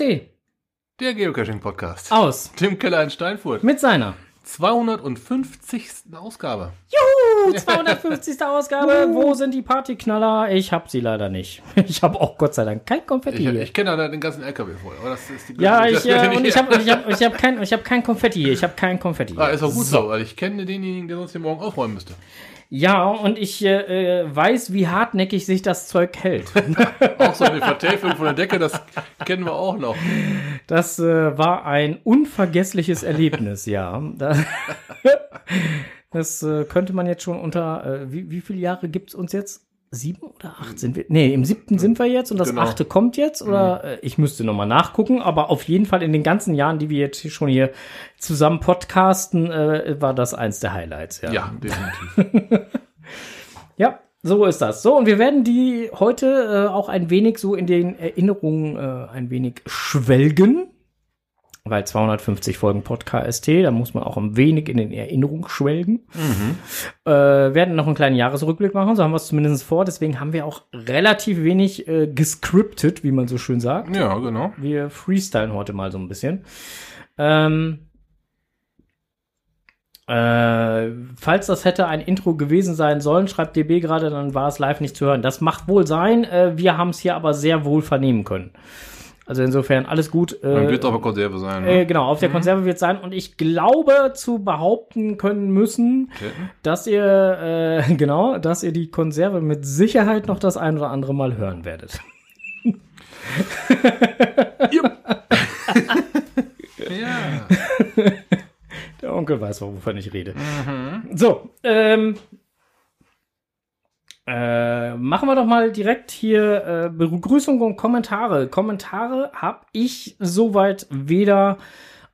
Podcast.de Der Geocaching-Podcast. aus Tim Keller in Steinfurt. mit seiner 250. Ausgabe. Juhu, 250. Ausgabe. Wo sind die Partyknaller? Ich hab sie leider nicht. Ich habe auch Gott sei Dank kein Konfetti Ich, hier. ich kenne da den ganzen LKW voll, aber das ist die ja, ich, äh, und ich habe ich hab, ich hab kein, ich hab kein Konfetti hier. Ich habe kein Konfetti. Ah, hier. ist auch gut so, weil ich kenne denjenigen, der sonst hier morgen aufräumen müsste. Ja, und ich äh, äh, weiß, wie hartnäckig sich das Zeug hält. Auch so eine Vertäfelung von der Decke, das kennen wir auch noch. Das äh, war ein unvergessliches Erlebnis, ja. Da, das äh, könnte man jetzt schon unter, äh, wie, wie viele Jahre gibt's uns jetzt? Sieben oder acht sind wir? Nee, im siebten sind wir jetzt und das Genau. achte kommt jetzt. Oder äh, ich müsste nochmal nachgucken, aber auf jeden Fall in den ganzen Jahren, die wir jetzt hier schon hier zusammen podcasten, äh, war das eins der Highlights, ja. Ja, definitiv. Ja, so ist das. So, und wir werden die heute äh, auch ein wenig so in den Erinnerungen äh, ein wenig schwelgen. Weil 250 Folgen Podcast, da muss man auch ein wenig in den Erinnerungen schwelgen. Äh, werden noch einen kleinen Jahresrückblick machen, so haben wir es zumindest vor. Deswegen haben wir auch relativ wenig äh, gescriptet, wie man so schön sagt. Ja, genau. Wir freestylen heute mal so ein bisschen. Ähm, äh, falls das hätte ein Intro gewesen sein sollen, schreibt DB gerade, dann war es live nicht zu hören. Das macht wohl sein. Äh, wir haben es hier aber sehr wohl vernehmen können. Also insofern alles gut. Äh, wird aber Konserve sein. äh, Ne? genau, auf der Konserve wird sein. Und ich glaube zu behaupten können müssen, Ketten? dass ihr, äh, genau, dass ihr die Konserve mit Sicherheit noch das ein oder andere Mal hören werdet. Ja. Der Onkel weiß, wovon ich rede. So, ähm, äh, machen wir doch mal direkt hier äh, Begrüßung und Kommentare. Kommentare habe ich soweit weder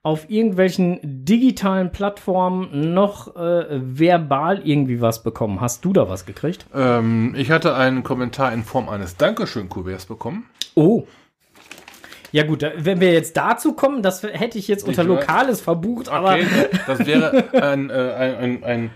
auf irgendwelchen digitalen Plattformen noch äh, verbal irgendwie was bekommen. Hast du da was gekriegt? ähm, ich hatte einen Kommentar in Form eines Dankeschön-Kuverts bekommen. Oh. Ja gut, wenn wir jetzt dazu kommen, das hätte ich jetzt unter. Lokales verbucht, aber Okay, das wäre ein, äh, ein, ein, ein,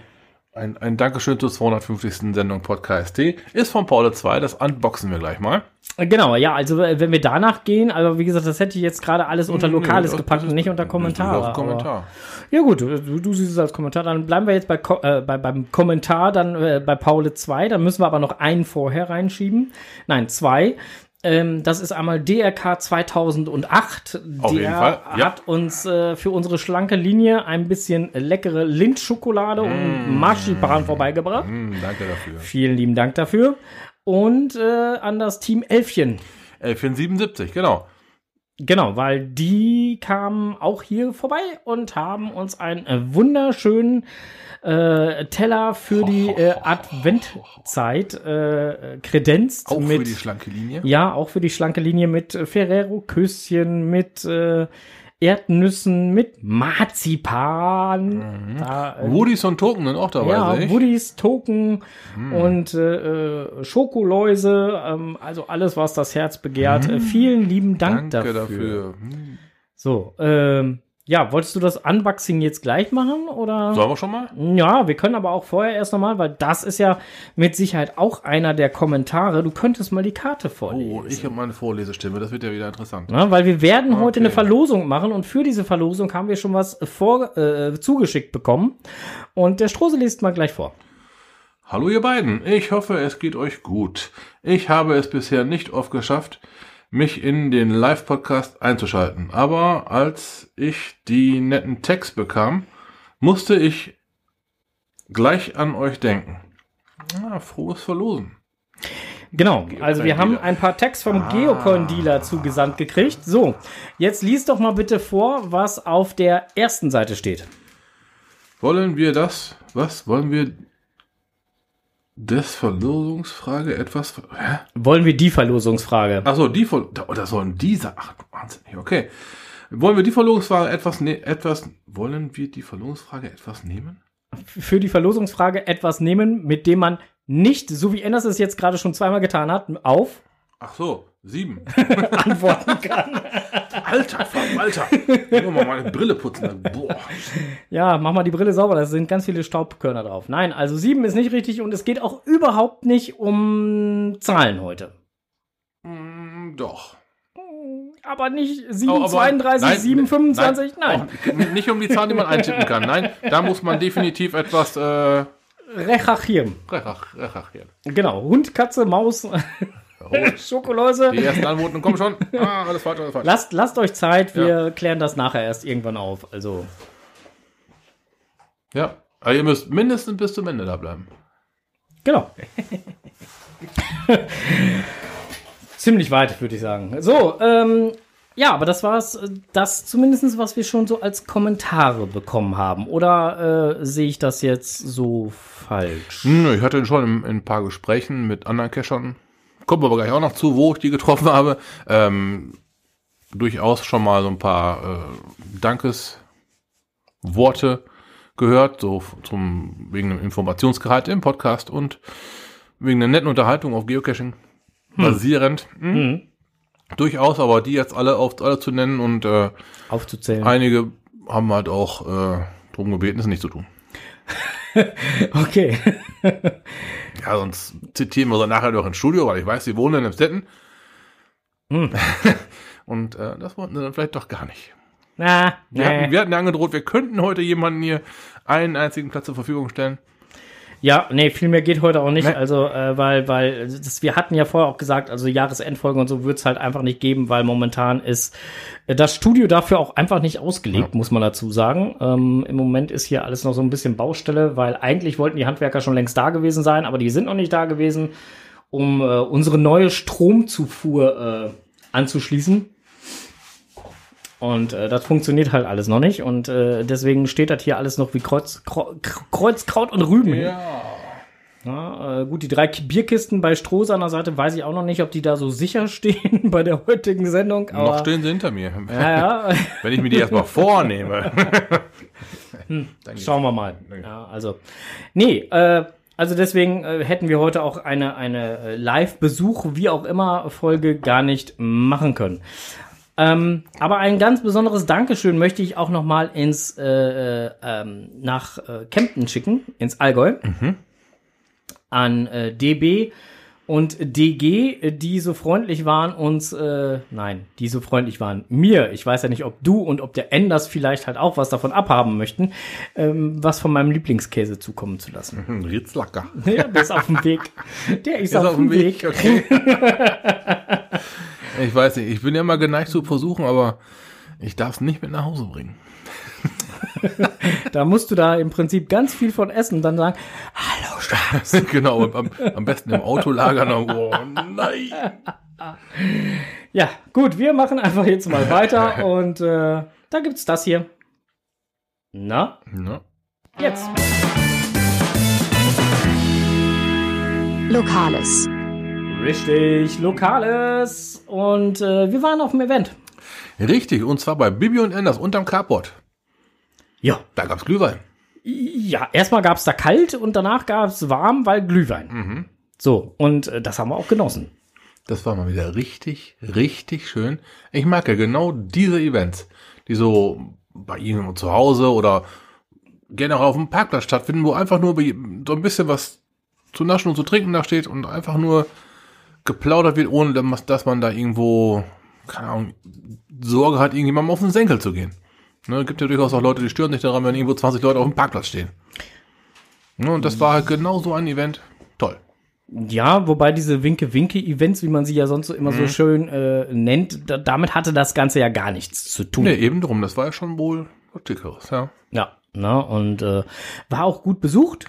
ein, ein Dankeschön zur 250. Sendung Podcast. Ist von Paul 2, das unboxen wir gleich mal. Genau, ja, also äh, wenn wir danach gehen, aber wie gesagt, das hätte ich jetzt gerade alles unter Lokales das- gepackt und nicht unter Kommentare. Kommentar. Ja gut, du, du siehst es als Kommentar, dann bleiben wir jetzt bei, äh, bei beim Kommentar, dann äh, bei Paul 2, dann müssen wir aber noch einen vorher reinschieben. Nein, zwei. Ähm, das ist einmal DRK 2008. Auf Der jeden Fall, ja. hat uns äh, für unsere schlanke Linie ein bisschen leckere Lindschokolade und Marzipan vorbeigebracht. Hm, danke dafür. Vielen lieben Dank dafür. Und äh, an das Team Elfchen. 1177, genau. Genau, weil die kamen auch hier vorbei und haben uns einen äh, wunderschönen äh, Teller für die äh, Adventzeit äh, kredenzt. Auch mit, für die schlanke Linie. Ja, auch für die schlanke Linie mit äh, Ferrero-Küsschen, mit äh, Erdnüssen, mit Marzipan. Da, äh, Woodies und Token sind auch dabei, ja, ich. Woodies, Token und äh, äh, Schokoläuse, ähm, also alles, was das Herz begehrt. Äh, vielen lieben Dank Danke dafür. dafür. Hm. So, ähm, ja, wolltest du das Unboxing jetzt gleich machen oder? Sollen wir schon mal? Ja, wir können aber auch vorher erst nochmal, weil das ist ja mit Sicherheit auch einer der Kommentare. Du könntest mal die Karte vorlesen. Oh, ich habe meine Vorlesestimme, das wird ja wieder interessant. Na, weil wir werden heute Okay. eine Verlosung machen und für diese Verlosung haben wir schon was vor, äh, zugeschickt bekommen. Und der Strose liest mal gleich vor. Hallo ihr beiden, ich hoffe es geht euch gut. Ich habe es bisher nicht oft geschafft, mich in den Live-Podcast einzuschalten. Aber als ich die netten Texte bekam, musste ich gleich an euch denken. Ah, frohes Verlosen. Genau, also wir haben ein paar Tags vom Geocoin-Dealer zugesandt gekriegt. So, jetzt liest doch mal bitte vor, was auf der ersten Seite steht. Wollen wir das, was, wollen wir des Verlosungsfrage etwas, hä? Wollen wir die Verlosungsfrage? Ach so, die Ver oh, das sollen diese. Ach, wahnsinnig. Okay. Wollen wir die Verlosungsfrage etwas ne etwas wollen wir die Verlosungsfrage etwas nehmen? Für die Verlosungsfrage etwas nehmen, mit dem man nicht, so wie Enders es jetzt gerade schon zweimal getan hat, auf Ach so, sieben. antworten kann. Alter, Alter. Ich muss mal meine Brille putzen. Boah. Ja, mach mal die Brille sauber, da sind ganz viele Staubkörner drauf. Nein, also sieben ist nicht richtig und es geht auch überhaupt nicht um Zahlen heute. Mm, doch. Aber nicht Oh, 7, aber- 32, nein, 7, 25, nein. Auch nicht um die Zahl, die man eintippen kann. Nein, da muss man definitiv etwas äh, Rechachieren. rechach- rechachieren. Genau. Hund, Katze, Maus, Schokoläuse. Die ersten Antworten kommen schon. Ah, alles falsch, alles falsch. Lasst, lasst euch Zeit, wir klären das nachher erst irgendwann auf. Also, Ja, aber ihr müsst mindestens bis zum Ende da bleiben. genau. Ziemlich weit, würde ich sagen. So, ähm, ja, aber das war's, äh, das zumindest, was wir schon so als Kommentare bekommen haben. Oder äh, sehe ich das jetzt so falsch? Hm, ich hatte schon in, in ein paar Gesprächen mit anderen Cachern, kommt aber gleich auch noch zu, wo ich die getroffen habe, ähm, durchaus schon mal so ein paar äh, Dankesworte gehört, so zum, wegen dem Informationsgehalt im Podcast und wegen der netten Unterhaltung auf Geocaching basierend. Hm. Mhm. Durchaus, aber die jetzt alle auf alle zu nennen und äh, Aufzuzählen. einige haben halt auch äh, drum gebeten, es nicht zu tun. Okay. Ja, sonst zitieren wir sie nachher doch ins Studio, weil ich weiß, sie wohnen in Emstetten. Hm. Und äh, das wollten sie dann vielleicht doch gar nicht. Na, Wir, hatten, nee. wir hatten ja angedroht, wir könnten heute jemanden hier einen einzigen Platz zur Verfügung stellen. Ja, nee, viel mehr geht heute auch nicht. Nee. Also, äh, weil, weil das, wir hatten ja vorher auch gesagt, also Jahresendfolgen und so wird's halt einfach nicht geben, weil momentan ist äh, das Studio dafür auch einfach nicht ausgelegt, muss man dazu sagen. Ähm, Im Moment ist hier alles noch so ein bisschen Baustelle, weil eigentlich wollten die Handwerker schon längst da gewesen sein, aber die sind noch nicht da gewesen, um äh, unsere neue Stromzufuhr äh, anzuschließen. Und äh, das funktioniert halt alles noch nicht. Und äh, deswegen steht das hier alles noch wie Kreuz, Kreu- Kreuz Kraut und Rüben. Ja, äh, gut, die drei Ki- Bierkisten bei Stroh an der Seite weiß ich auch noch nicht, ob die da so sicher stehen bei der heutigen Sendung. Aber, Noch stehen sie hinter mir. Ja, ja, Wenn ich mir die erstmal vornehme. schauen wir mal. Ja, also, nee, äh, also deswegen äh, hätten wir heute auch eine, eine äh, Live-Besuch, wie auch immer, Folge gar nicht machen können. Ähm, aber ein ganz besonderes Dankeschön möchte ich auch noch mal ins äh, äh, ähm, nach äh, Kempten schicken, ins Allgäu, an äh, DB und DG, die so freundlich waren, uns, äh, nein, die so freundlich waren, mir, ich weiß ja nicht, ob du und ob der Enders vielleicht halt auch was davon abhaben möchten, ähm, was von meinem Lieblingskäse zukommen zu lassen. Hm, Ritzlacker. Ja, der ist auf dem Weg. Der ist, Ist auf, dem Weg. okay. ich weiß nicht, ich bin ja immer geneigt zu versuchen, aber ich darf es nicht mit nach Hause bringen. Da musst du da im Prinzip ganz viel von essen und dann sagen, hallo Schatz. genau, am, am besten im Auto lagern. Oh nein. Ja, gut, wir machen einfach jetzt mal weiter und äh, da gibt's das hier. Na, Ja. jetzt. Lokales. Richtig, Lokales. Und äh, wir waren auf dem Event. Richtig, und zwar bei Bibi und Enders unterm Carport. Ja. Da gab's Glühwein. Ja, erstmal gab's da kalt und danach gab's warm, weil Glühwein. So, und äh, das haben wir auch genossen. Das war mal wieder richtig, richtig schön. Ich mag ja genau diese Events, die so bei Ihnen zu Hause oder gerne auch auf dem Parkplatz stattfinden, wo einfach nur so ein bisschen was zu naschen und zu trinken da steht und einfach nur geplaudert wird, ohne dass- man da irgendwo, keine Ahnung, Sorge hat, irgendjemandem auf den Senkel zu gehen. Ne, gibt ja durchaus auch Leute, die stören sich daran, wenn irgendwo 20 Leute auf dem Parkplatz stehen. Ne, und das war halt genau so ein Event. Toll. Ja, wobei diese Winke-Winke-Events, wie man sie ja sonst so immer so schön äh, nennt, da, damit hatte das Ganze ja gar nichts zu tun. Ne, eben drum, das war ja schon wohl was Dickeres, ja. Ja, ne, und äh, war auch gut besucht.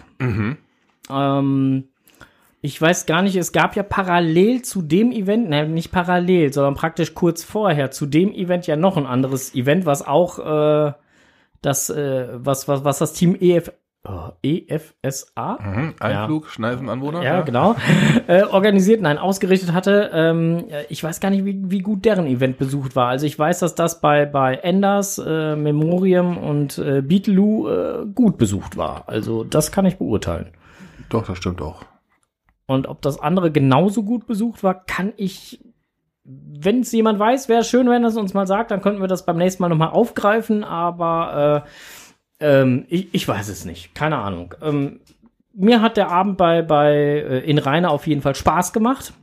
Ähm, ich weiß gar nicht, es gab ja parallel zu dem Event, ne, nicht parallel, sondern praktisch kurz vorher zu dem Event ja noch ein anderes Event, was auch äh, das, äh, was, was, was das Team EF, oh, EFSA Mhm. Einflug, Schneifenanwohner. ja, genau. äh, organisiert, nein, ausgerichtet hatte. Ähm, äh, ich weiß gar nicht, wie, wie gut deren Event besucht war. Also ich weiß, dass das bei, bei Enders, äh, Memoriam und äh, Beatloo äh, gut besucht war. Also das kann ich beurteilen. Doch, das stimmt auch. Und ob das andere genauso gut besucht war, kann ich. Wenn es jemand weiß, wäre schön, wenn es uns mal sagt, dann könnten wir das beim nächsten Mal nochmal aufgreifen, aber äh, ähm, ich, ich weiß es nicht. Keine Ahnung. Ähm, mir hat der Abend bei, bei äh, in Rheine auf jeden Fall Spaß gemacht.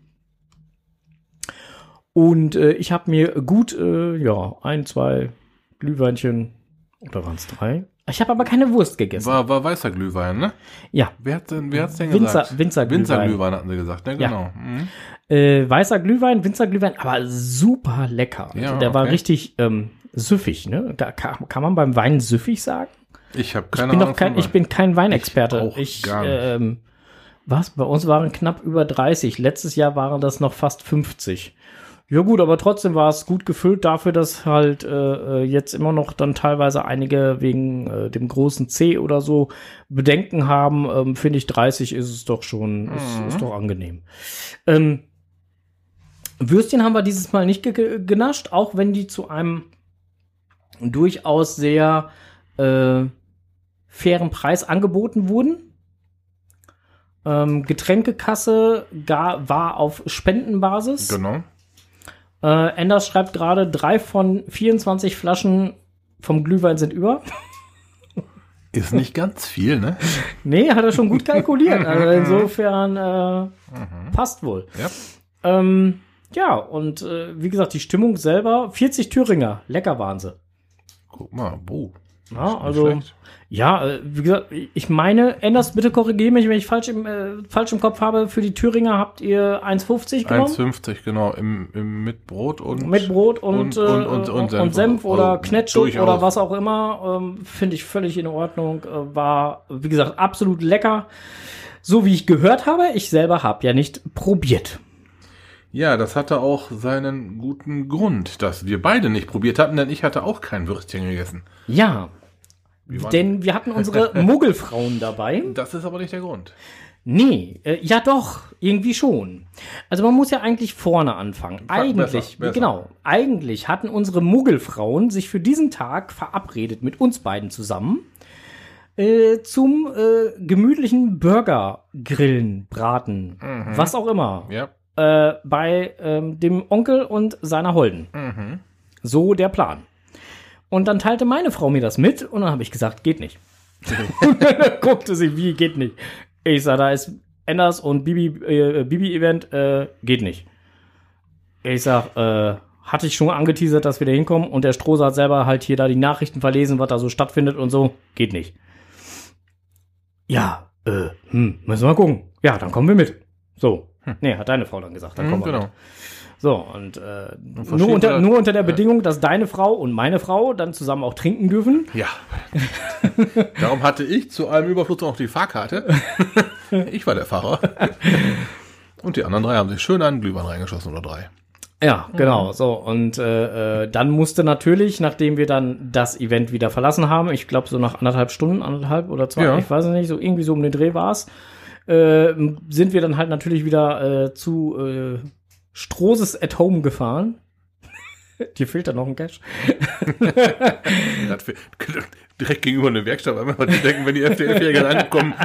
Und äh, ich habe mir gut, äh, ja, ein, zwei Glühweinchen, oder waren es drei? Ich habe aber keine Wurst gegessen. War, war weißer Glühwein, ne? ja, Wer hat denn, wer hat's denn Winzer, gesagt? Winzerglühwein. Winzerglühwein hatten sie gesagt, ne? Ja. Genau. Mhm. Äh, weißer Glühwein, Winzerglühwein, aber super lecker. Also Ja, der war okay. richtig ähm, süffig, ne? Da kann, kann man beim Wein süffig sagen? Ich habe Ich keine bin Ahnung. kein, ich bin kein Weinexperte. Ich auch Ich, gar nicht. ähm, was? Bei uns waren knapp über 30. Letztes Jahr waren das noch fast 50. Ja gut, aber trotzdem war es gut gefüllt dafür, dass halt äh, äh, jetzt immer noch dann teilweise einige wegen äh, dem großen C oder so Bedenken haben. Ähm, Finde ich 30 ist es doch schon, ist, Mhm. ist doch angenehm. Ähm, Würstchen haben wir dieses Mal nicht ge- genascht, auch wenn die zu einem durchaus sehr äh, fairen Preis angeboten wurden. Ähm, Getränkekasse gar, war auf Spendenbasis. Genau. Äh, Enders schreibt gerade, drei von 24 Flaschen vom Glühwein sind über. Ist nicht ganz viel, ne? Nee, hat er schon gut kalkuliert. Also insofern äh, passt wohl. Ja. Ähm, ja, und äh, wie gesagt, die Stimmung selber, 40 Thüringer, lecker waren sie. Guck mal, boah. Ja, also, ja, äh, wie gesagt, ich meine, Enders, bitte korrigiere mich, wenn ich falsch im, äh, falsch im Kopf habe. Für die Thüringer habt ihr 1,50 genommen? 1,50, genau. Im, im, mit Brot und. Mit Brot und, Und- äh, und- und- und Senf. Senf oder Also, Knetschuk oder was auch immer. Ähm, Finde ich völlig in Ordnung. Äh, war, wie gesagt, absolut lecker. So wie ich gehört habe. Ich selber habe ja nicht probiert. Ja, das hatte auch seinen guten Grund, dass wir beide nicht probiert hatten, denn ich hatte auch kein Würstchen gegessen. Ja, denn wir hatten unsere Muggelfrauen dabei. Das ist aber nicht der Grund. Nee, äh, ja doch, irgendwie schon. Also man muss ja eigentlich vorne anfangen. Eigentlich, besser, besser. genau, eigentlich hatten unsere Muggelfrauen sich für diesen Tag verabredet mit uns beiden zusammen äh, zum äh, gemütlichen Burger grillen, braten, was auch immer, Ja. Äh, bei ähm, dem Onkel und seiner Holden. So der Plan. Und dann teilte meine Frau mir das mit und dann habe ich gesagt, geht nicht. guckte sie, wie geht nicht. Ich sag, da ist Enders und Bibi, äh, Bibi-Event, äh, geht nicht. Ich sag, äh, hatte ich schon angeteasert, dass wir da hinkommen und der Strohser hat selber halt hier da die Nachrichten verlesen, was da so stattfindet und so, geht nicht. Ja, äh, hm, müssen wir mal gucken. Ja, dann kommen wir mit. So. Nee, hat deine Frau dann gesagt, dann Hm, kommen wir genau. mit. So, und äh, nur, unter, nur unter der Bedingung, dass deine Frau und meine Frau dann zusammen auch trinken dürfen. Ja. Darum hatte ich zu allem Überfluss auch die Fahrkarte. ich war der Fahrer. Und die anderen drei haben sich schön einen Glühwein reingeschossen oder drei. Ja, genau. So, und äh, äh, dann musste natürlich, nachdem wir dann das Event wieder verlassen haben, ich glaube so nach anderthalb Stunden, anderthalb oder zwei, Ja. ich weiß es nicht, so irgendwie so um den Dreh war's, äh, sind wir dann halt natürlich wieder äh, zu äh, Strohses at Home gefahren. Dir fehlt da noch ein Cash. Direkt gegenüber eine Werkstatt, weil die denken, wenn die FDF-Jäger ankommen.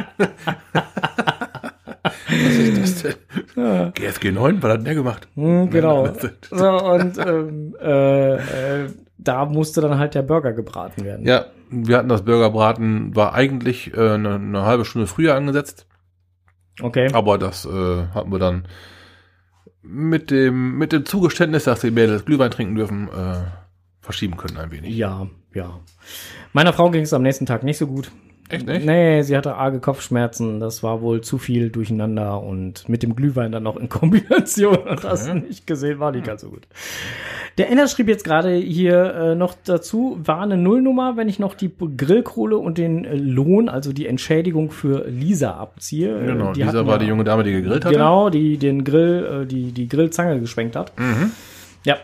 Was ist das denn? GSG 9, was hat denn der gemacht? Hm, genau. So, und ähm, äh, äh, da musste dann halt der Burger gebraten werden. Ja, wir hatten das Burgerbraten, war eigentlich äh, eine, eine halbe Stunde früher angesetzt, Okay. aber das äh, hatten wir dann mit dem, mit dem Zugeständnis, dass die Mädels Glühwein trinken dürfen, äh, verschieben können ein wenig. Ja, ja. Meiner Frau ging es am nächsten Tag nicht so gut. Echt nicht? Nee, sie hatte arge Kopfschmerzen. Das war wohl zu viel durcheinander und mit dem Glühwein dann noch in Kombination. Und das nicht gesehen, war nicht ganz so gut. Der Enner schrieb jetzt gerade hier äh, noch dazu, war eine Nullnummer, wenn ich noch die Grillkohle und den äh, Lohn, also die Entschädigung für Lisa abziehe. Äh, Genau, die hatten war ja- die junge Dame, die gegrillt hatte. Genau, die den Grill, äh, die die Grillzange geschwenkt hat. Mhm. Ja.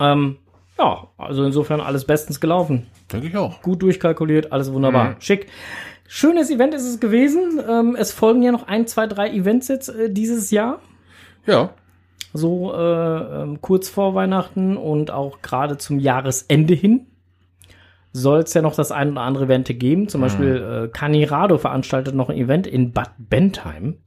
Ähm, ja, also insofern alles bestens gelaufen. Denke ich auch. Gut durchkalkuliert, alles wunderbar. Mhm. Schick. Schönes Event ist es gewesen. Ähm, es folgen ja noch ein, zwei, drei Events jetzt äh, dieses Jahr. Ja, So äh, ähm, kurz vor Weihnachten und auch gerade zum Jahresende hin soll es ja noch das ein oder andere Event geben. Mhm. Zum Beispiel äh, Canirado veranstaltet noch ein Event in Bad Bentheim.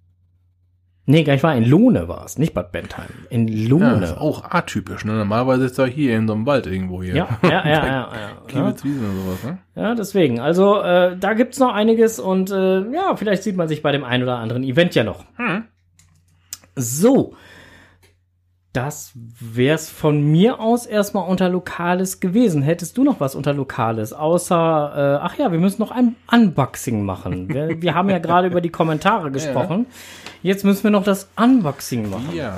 Nee, gar nicht wahr, in Lohne war es, nicht Bad Bentheim. In ja Lohne. ist auch atypisch. Ne? Normalerweise ist er hier in so einem Wald irgendwo hier. Ja, ja, ja, ja. ja, ja. Kiewitzwiesen oder sowas, ne? Ja, deswegen. Also, äh, da gibt's noch einiges und äh, ja, vielleicht sieht man sich bei dem einen oder anderen Event ja noch. Hm. So. Das wär's von mir aus erstmal unter Lokales gewesen. Hättest du noch was unter Lokales? Außer, äh, ach ja, wir müssen noch ein Unboxing machen. wir, wir haben ja gerade über die Kommentare gesprochen. Jetzt müssen wir noch das Unboxing machen. Ja.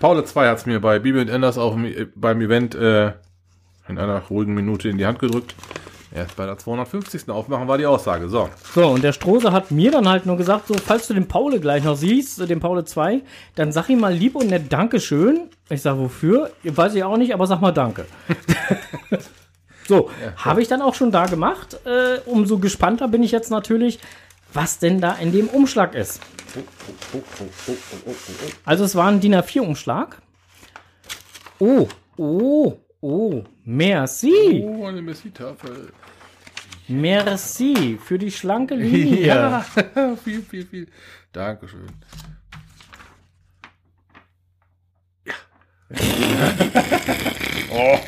Paul 2 hat es mir bei Bibi und Enders auch im- beim Event äh, in einer ruhigen Minute in die Hand gedrückt. Erst bei der 250. aufmachen war die Aussage. So. So, und der Strose hat mir dann halt nur gesagt, so, falls du den Paule gleich noch siehst, äh, den Paule 2, dann sag ihm mal lieb und nett Dankeschön. Ich sag, wofür? Weiß ich auch nicht, aber sag mal Danke. so, habe ich dann auch schon da gemacht. Äh, umso gespannter bin ich jetzt natürlich, was denn da in dem Umschlag ist. Also es war ein DIN A4-Umschlag. Oh, oh, oh, merci. Oh, eine Messi-Tafel. Merci für die schlanke Linie. Ja, viel, viel, viel. Dankeschön. Ja. oh,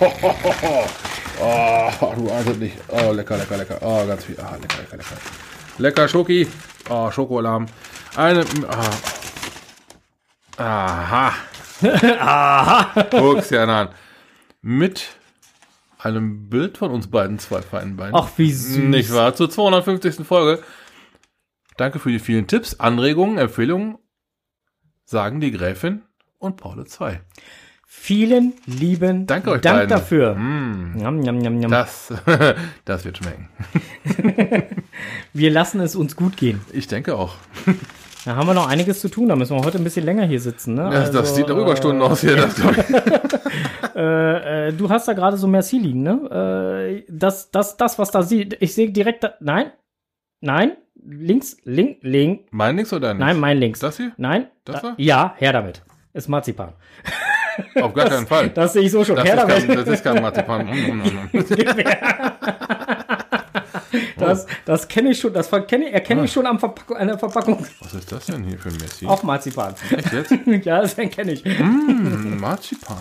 oh, du ahnst nicht. Oh, lecker, lecker, lecker. Oh, ganz viel. Ah, lecker, lecker, lecker. Lecker Schoki. Oh, Schokoalarm. Eine. Ah. Aha. Aha. Guck's ja an. Mit einem Bild von uns beiden zwei feinen Beinen. Ach, wie süß. Nicht wahr? Zur 250. Folge. Danke für die vielen Tipps, Anregungen, Empfehlungen, sagen die Gräfin und Paul 2. Vielen lieben Danke euch Dank beiden. dafür. Mm, njam, njam, njam. das, das wird schmecken. Wir lassen es uns gut gehen. Ich denke auch. Da haben wir noch einiges zu tun. Da müssen wir heute ein bisschen länger hier sitzen. Ne? Das, das Also, sieht nach Überstunden aus hier. Das, ich. Äh, äh, du hast da gerade so Merci liegen, ne? Äh, das, das, das, was da sieht. Ich sehe direkt da. Nein. Nein. Links, link, link. mein nix oder nicht? Nein, mein links. Das hier? Nein. Das da, ja, her damit. Ist Marzipan. Auf gar keinen Fall. Das sehe ich so schon. Das her ist, damit. kein, das ist kein Marzipan. Mm, mm, mm. Das, das kenne ich schon. Das kenne, erkenne Ah. ich schon am Verpackung, an der Verpackung. Was ist das denn hier für ein Messi? Auch Marzipan. Echt jetzt? ja, das kenne ich. Mm, Marzipan.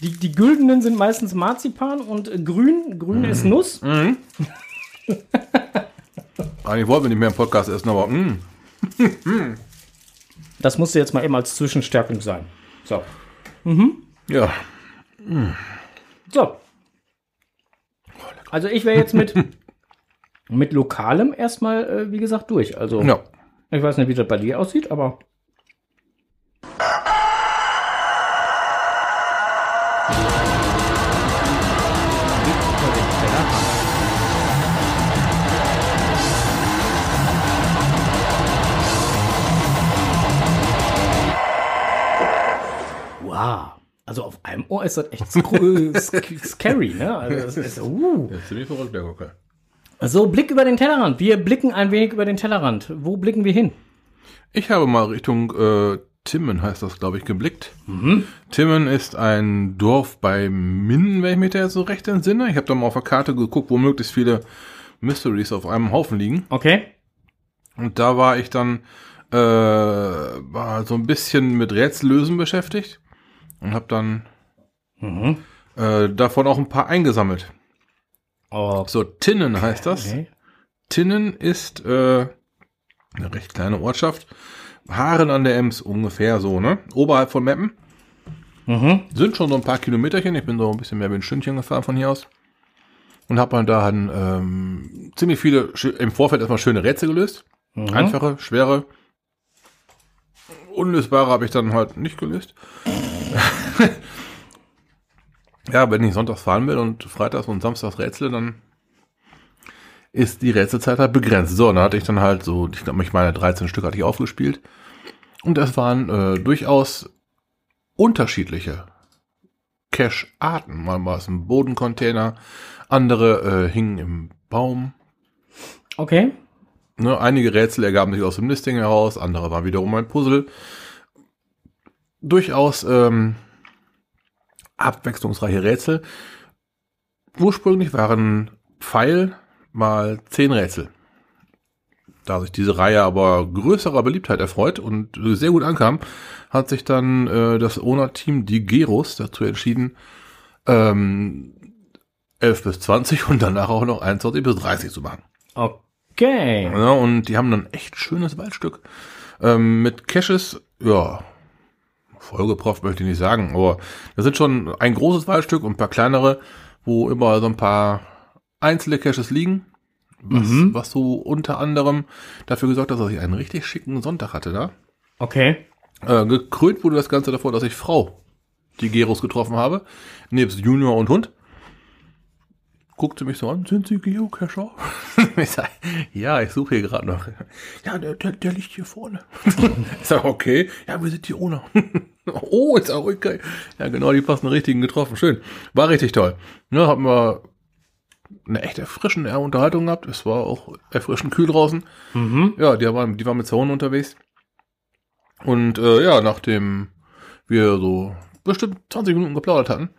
Die, die güldenen sind meistens Marzipan und äh, grün. Grün ist Mhm. Nuss. Eigentlich wollten wir nicht mehr im Podcast essen, aber mm. Das musste jetzt mal eben als Zwischenstärkung sein. So. ja. So. Also ich wäre jetzt mit, mit Lokalem erstmal, äh, wie gesagt, durch. Also ja. ich weiß nicht, wie das bei dir aussieht, aber. Wow. Also auf einem Ohr ist das echt scary, ne? Also das ist, uh. Das ist ziemlich verrückt, der Gucker. So, Blick über den Tellerrand. Wir blicken ein wenig über den Tellerrand. Wo blicken wir hin? Ich habe mal Richtung äh, Timmen, heißt das, glaube ich, geblickt. Timmen ist ein Dorf bei Minden, wenn ich mich da jetzt so recht entsinne. Ich habe da mal auf der Karte geguckt, wo möglichst viele Mysteries auf einem Haufen liegen. Okay. Und da war ich dann äh, war so ein bisschen mit Rätsellösen beschäftigt und habe dann Mhm. äh, davon auch ein paar eingesammelt. Oh, So, Tinnen heißt das. okay. Tinnen ist äh, eine recht kleine Ortschaft. Haaren an der Ems ungefähr so, ne? Oberhalb von Meppen. Mhm. Sind schon so ein paar Kilometerchen. Ich bin so ein bisschen mehr wie ein Stündchen gefahren von hier aus. Und habe dann da ähm, ziemlich viele, im Vorfeld erstmal schöne Rätsel gelöst. Einfache, schwere. Unlösbare habe ich dann halt nicht gelöst. ja, wenn ich sonntags fahren will und freitags und samstags rätsle, dann ist die Rätselzeit halt begrenzt. So, und da hatte ich dann halt so, ich glaube, ich meine 13 Stück hatte ich aufgespielt. Und das waren äh, durchaus unterschiedliche Cache-Arten. Mal war es ein Bodencontainer, andere äh, hingen im Baum. Okay. Ne, einige Rätsel ergaben sich aus dem Listing heraus, andere waren wiederum ein Puzzle. Durchaus ähm, abwechslungsreiche Rätsel. Ursprünglich waren Pfeil mal zehn Rätsel. Da sich diese Reihe aber größerer Beliebtheit erfreut und sehr gut ankam, hat sich dann äh, das Owner-Team, die Geros, dazu entschieden, ähm, 11 bis 20 und danach auch noch 21 bis 30 zu machen. Okay. Ja, und die haben dann echt schönes Waldstück. Ähm, mit Caches, ja, vollgepropft möchte ich nicht sagen, aber das sind schon ein großes Waldstück und ein paar kleinere, wo immer so ein paar einzelne Caches liegen. Was, Mhm. was so unter anderem dafür gesorgt hat, dass ich einen richtig schicken Sonntag hatte da. Okay. Äh, gekrönt wurde das Ganze davor, dass ich Frau die Geros getroffen habe, nebst Junior und Hund. Guckte mich so an, sind Sie Geocacher? ich sag, ja, ich suche hier gerade noch. Ja, der, der, der liegt hier vorne. ich sag, okay, ja, wir sind hier ohne. oh, ist auch okay. Ja, genau, die passen richtigen getroffen. Schön. War richtig toll. Ja, haben wir eine echt erfrischende Unterhaltung gehabt. Es war auch erfrischend kühl draußen. Mhm. Ja, die waren, die waren mit Zonen unterwegs. Und äh, ja, nachdem wir so bestimmt 20 Minuten geplaudert hatten,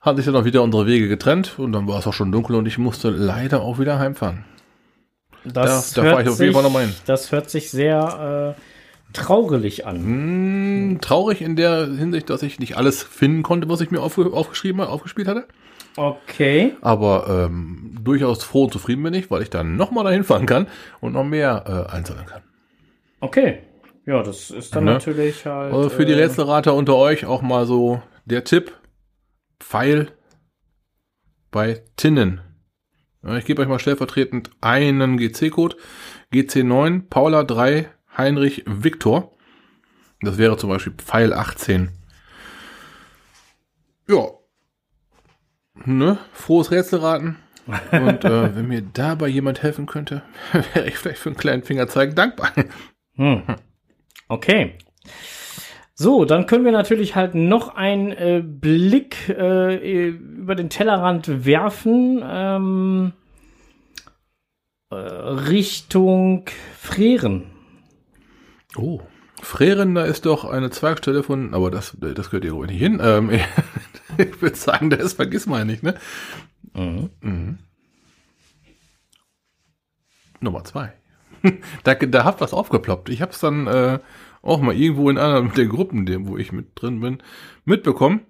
hatten sich dann auch wieder unsere Wege getrennt und dann war es auch schon dunkel und ich musste leider auch wieder heimfahren. Das, Da- da fahr ich auf jeden Fall noch mal hin. das hört sich sehr äh, traurig an. Hm, traurig in der Hinsicht, dass ich nicht alles finden konnte, was ich mir aufge aufgeschrieben habe, aufgespielt hatte. Okay. Aber ähm, durchaus froh und zufrieden bin ich, weil ich dann nochmal dahin fahren kann und noch mehr äh, einsammeln kann. Okay. Ja, das ist dann Ne? natürlich halt. Also für die äh, Rätselrater unter euch auch mal so der Tipp. Pfeil bei Tinnen. Ich gebe euch mal stellvertretend einen GC-Code. GC9, Paula 3, Heinrich Viktor. Das wäre zum Beispiel Pfeil 18. Ja. Ne? Frohes Rätselraten. Und äh, wenn mir dabei jemand helfen könnte, wäre ich vielleicht für einen kleinen Fingerzeig dankbar. Hm. Okay. So, dann können wir natürlich halt noch einen äh, Blick äh, über den Tellerrand werfen ähm, äh, Richtung Freren. Oh. Freren, da ist doch eine Zweigstelle von, aber das, das gehört hier wohl nicht hin. Ähm, ich würde sagen, da ist vergiss mal nicht, ne? Mhm. Mhm. Nummer zwei. da, da hat was aufgeploppt. Ich habe es dann äh, auch mal irgendwo in einer der Gruppen, wo ich mit drin bin, mitbekommen.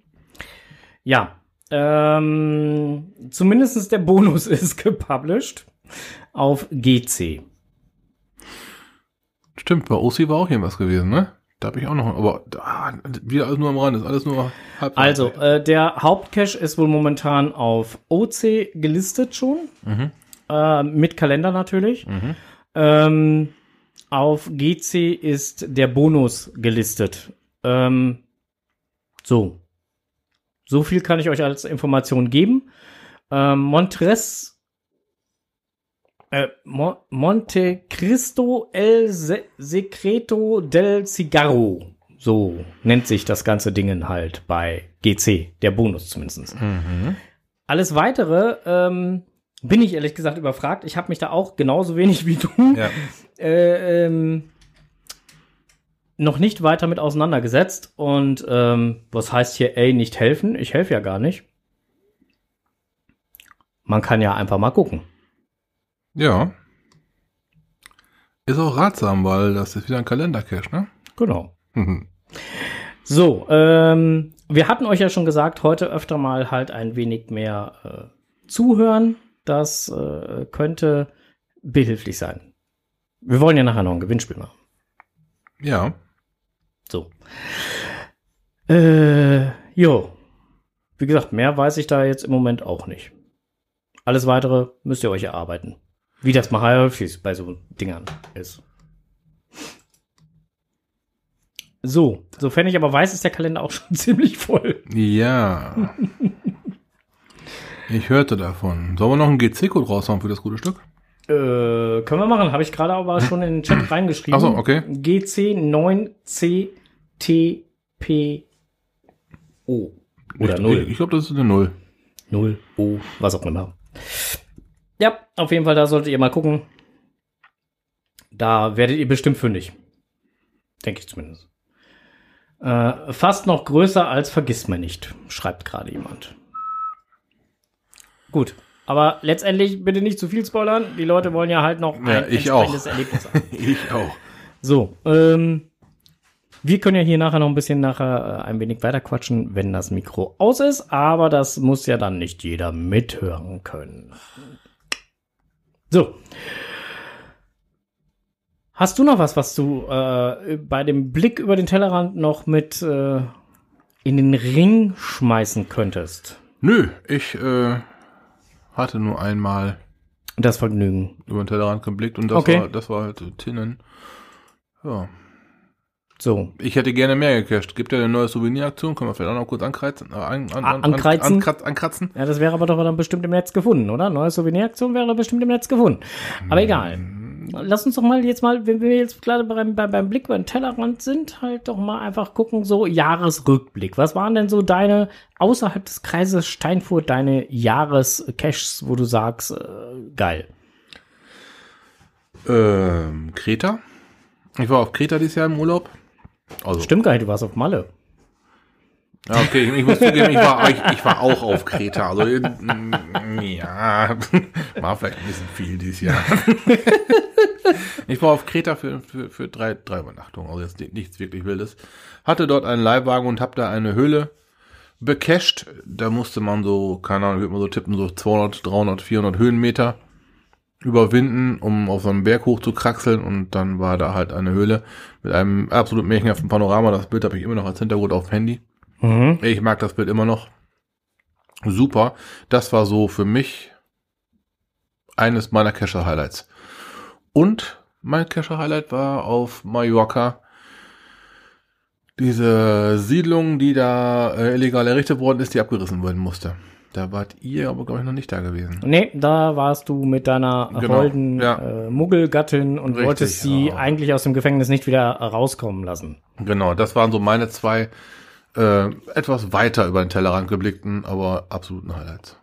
Ja, ähm, zumindest der Bonus ist gepublished auf GC. Stimmt, bei OC war auch hier was gewesen, ne? Da habe ich auch noch, aber da, wieder alles nur am Rand, ist alles nur halb. Also, äh, der Hauptcache ist wohl momentan auf OC gelistet schon. Mhm. Äh, mit Kalender natürlich. Mhm. Ähm, auf GC ist der Bonus gelistet. Ähm, so. So viel kann ich euch als Information geben. Ähm, Montres äh, Mo Monte Cristo El Se Secreto del Cigarro. So nennt sich das ganze Ding halt bei GC, der Bonus zumindest. Mhm. Alles weitere ähm, bin ich ehrlich gesagt überfragt. Ich habe mich da auch genauso wenig wie du Ja. äh, ähm, noch nicht weiter mit auseinandergesetzt. Und ähm, was heißt hier, ey, nicht helfen? Ich helfe ja gar nicht. Man kann ja einfach mal gucken. Ja. Ist auch ratsam, weil das ist wieder ein Kalender-Cache, ne? Genau. Mhm. So, ähm, wir hatten euch ja schon gesagt, heute öfter mal halt ein wenig mehr äh, zuhören. Das äh, könnte behilflich sein. Wir wollen ja nachher noch ein Gewinnspiel machen. Ja. So. Äh, jo. Wie gesagt, mehr weiß ich da jetzt im Moment auch nicht. Alles weitere müsst ihr euch erarbeiten. Wie das mal häufig bei so Dingern ist. So, sofern ich aber weiß, ist der Kalender auch schon ziemlich voll. Ja. ich hörte davon. Sollen wir noch einen GC-Code raushauen für das gute Stück? Äh, können wir machen. Habe ich gerade aber schon in den Chat reingeschrieben. Ach so, okay. GC9CTPO. Oder ich, 0. Ich, ich glaube, das ist eine Null. 0, O, was auch immer. Ja, auf jeden Fall, da solltet ihr mal gucken. Da werdet ihr bestimmt fündig. Denke ich zumindest. Äh, fast noch größer als vergisst man nicht, schreibt gerade jemand. Gut, aber letztendlich bitte nicht zu viel spoilern. Die Leute wollen ja halt noch Ja, ein ich auch. entsprechendes Erlebnis haben. Ich auch. So, ähm, wir können ja hier nachher noch ein bisschen nachher äh, ein wenig weiter quatschen, wenn das Mikro aus ist, aber das muss ja dann nicht jeder mithören können. So. Hast du noch was, was du äh, bei dem Blick über den Tellerrand noch mit äh, in den Ring schmeißen könntest? Nö, ich äh, hatte nur einmal Das Vergnügen. über den Tellerrand geblickt und das Okay. war das war halt Tinnen. Ja. So. Ich hätte gerne mehr gecasht. Gibt ja eine neue Souveniraktion, können wir vielleicht auch noch kurz ankreizen, äh, an, an, A- ankreizen? Ankratz, ankratzen. Ja, das wäre aber doch dann bestimmt im Netz gefunden, oder? Neue Souveniraktion wäre doch bestimmt im Netz gefunden. Aber egal. Lass uns doch mal jetzt mal, wenn wir jetzt gerade beim, beim, beim Blick über den Tellerrand sind, halt doch mal einfach gucken, so Jahresrückblick. Was waren denn so deine, außerhalb des Kreises Steinfurt, deine Jahrescaches, wo du sagst, äh, geil? Ähm, Kreta. Ich war auf Kreta dieses Jahr im Urlaub. Also, Stimmt gar nicht, du warst auf Malle. Ja, okay, ich, muss zugeben, ich war, ich, ich war auch auf Kreta. Also, mm, ja, war vielleicht ein bisschen viel dieses Jahr. Ich war auf Kreta für, für, für drei, drei Übernachtungen, also jetzt nichts wirklich Wildes. Hatte dort einen Leihwagen und habe da eine Höhle becached. Da musste man so, keine Ahnung, würde man so tippen, so 200, 300, 400 Höhenmeter überwinden, um auf so einen Berg hoch zu kraxeln und dann war da halt eine Höhle mit einem absolut märchenhaften Panorama. Das Bild habe ich immer noch als Hintergrund auf dem Handy. Mhm. Ich mag das Bild immer noch. Super. Das war so für mich eines meiner Cacher-Highlights. Und mein Cacher-Highlight war auf Mallorca. Diese Siedlung, die da äh, illegal errichtet worden ist, die abgerissen werden musste. Da wart ihr aber, glaube ich, noch nicht da gewesen. Nee, da warst du mit deiner Genau, holden ja. äh, Muggelgattin und Richtig, wolltest sie ja. eigentlich aus dem Gefängnis nicht wieder rauskommen lassen. Genau, das waren so meine zwei äh, etwas weiter über den Tellerrand geblickten, aber absoluten Highlights.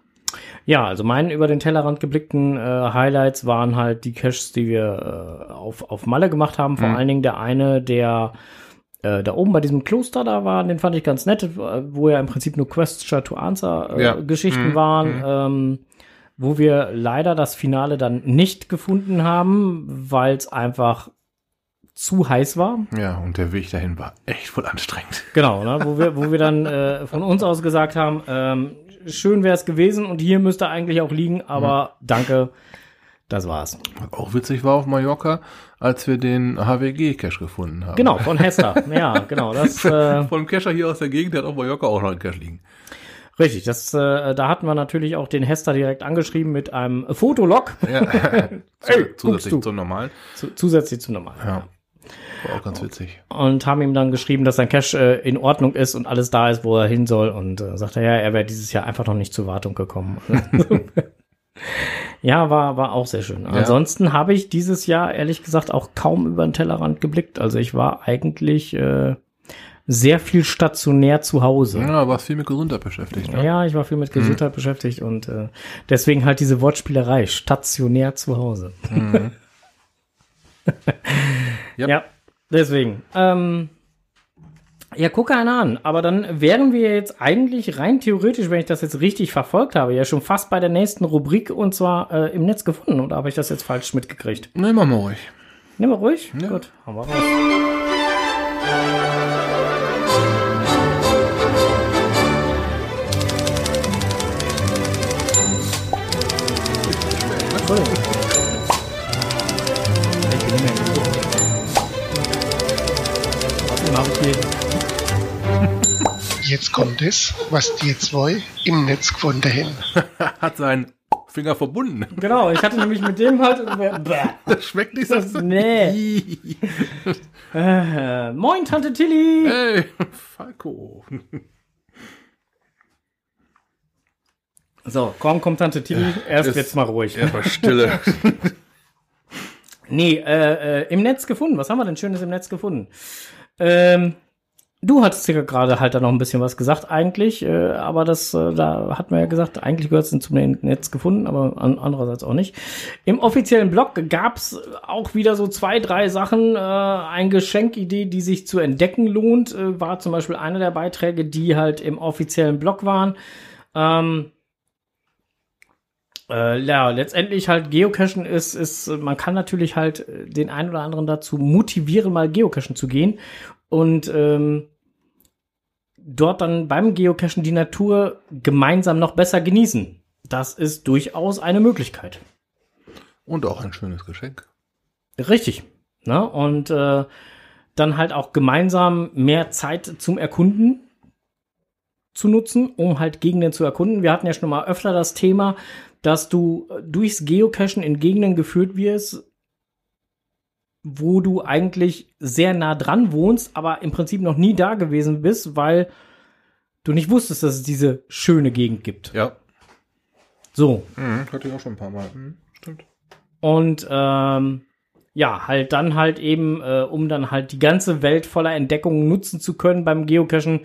Ja, also meinen über den Tellerrand geblickten äh, Highlights waren halt die Caches, die wir äh, auf, auf Malle gemacht haben. Vor Mhm. allen Dingen der eine, der äh, da oben bei diesem Kloster da war, den fand ich ganz nett, äh, wo ja im Prinzip nur Question to Answer äh, Ja. Geschichten Mhm. waren. Ähm, wo wir leider das Finale dann nicht gefunden haben, weil es einfach zu heiß war. Ja, und der Weg dahin war echt voll anstrengend. Genau, ne? wo, wir, wo wir dann äh, von uns aus gesagt haben, ähm, schön wäre es gewesen und hier müsste eigentlich auch liegen, aber danke, das war's. Auch witzig war auf Mallorca, als wir den HWG-Cache gefunden haben. Genau, von Hester. ja, genau. Das äh, Von dem Cacher hier aus der Gegend, der hat auf Mallorca auch noch einen Cache liegen. richtig. Das, äh, da hatten wir natürlich auch den Hester direkt angeschrieben mit einem Fotolog Ja. Ey, zusätzlich zum normalen. zu, zusätzlich zu normal. Ja. War auch ganz witzig. Und haben ihm dann geschrieben, dass sein Cash äh, in Ordnung ist und alles da ist, wo er hin soll. Und äh, sagt er, ja, er wäre dieses Jahr einfach noch nicht zur Wartung gekommen. ja, war, war auch sehr schön. Ansonsten habe ich dieses Jahr ehrlich gesagt auch kaum über den Tellerrand geblickt. Also ich war eigentlich äh, sehr viel stationär zu Hause. Ja, warst viel mit Gesundheit beschäftigt. Ne? Ja, ich war viel mit Gesundheit beschäftigt und äh, deswegen halt diese Wortspielerei, stationär zu Hause. Yep. Ja, deswegen. Ähm, ja, gucke einer an. Aber dann wären wir jetzt eigentlich rein theoretisch, wenn ich das jetzt richtig verfolgt habe, ja schon fast bei der nächsten Rubrik und zwar äh, im Netz gefunden. Oder habe ich das jetzt falsch mitgekriegt? Ne, machen wir ruhig. Nehmen wir ruhig? Ja. Gut, haben wir raus. Entschuldigung. Außerdem habe ich hier Jetzt kommt es, was die zwei im Netz gefunden haben. Hat seinen Finger verbunden. Genau, ich hatte nämlich mit dem halt. Das schmeckt nicht so. Nee. Äh, moin, Tante Tilly. Hey, Falco. So, komm, komm, Tante Tilly. Erst ist- jetzt mal ruhig. Erstmal Stille. Nee, äh, äh, im Netz gefunden. Was haben wir denn Schönes im Netz gefunden? Ähm, du hattest ja gerade halt da noch ein bisschen was gesagt eigentlich, äh, aber das, äh, da hat man ja gesagt, eigentlich gehört es zum Netz gefunden, aber an, andererseits auch nicht. Im offiziellen Blog gab's auch wieder so zwei, drei Sachen. Äh, ein Geschenkidee, die sich zu entdecken lohnt, äh, war zum Beispiel einer der Beiträge, die halt im offiziellen Blog waren. Ähm, äh, ja, letztendlich halt Geocachen ist, ist, man kann natürlich halt den einen oder anderen dazu motivieren, mal Geocachen zu gehen und ähm, dort dann beim Geocachen die Natur gemeinsam noch besser genießen. Das ist durchaus eine Möglichkeit. Und auch ein schönes Geschenk. Richtig. Ne? Und äh, dann halt auch gemeinsam mehr Zeit zum Erkunden zu nutzen, um halt Gegenden zu erkunden. Wir hatten ja schon mal öfter das Thema, dass du durchs Geocachen in Gegenden geführt wirst, wo du eigentlich sehr nah dran wohnst, aber im Prinzip noch nie da gewesen bist, weil du nicht wusstest, dass es diese schöne Gegend gibt. Ja. So. Mhm, hatte ich auch schon ein paar Mal. Mhm, stimmt. Und ähm, ja, halt dann halt eben, äh, um dann halt die ganze Welt voller Entdeckungen nutzen zu können beim Geocachen,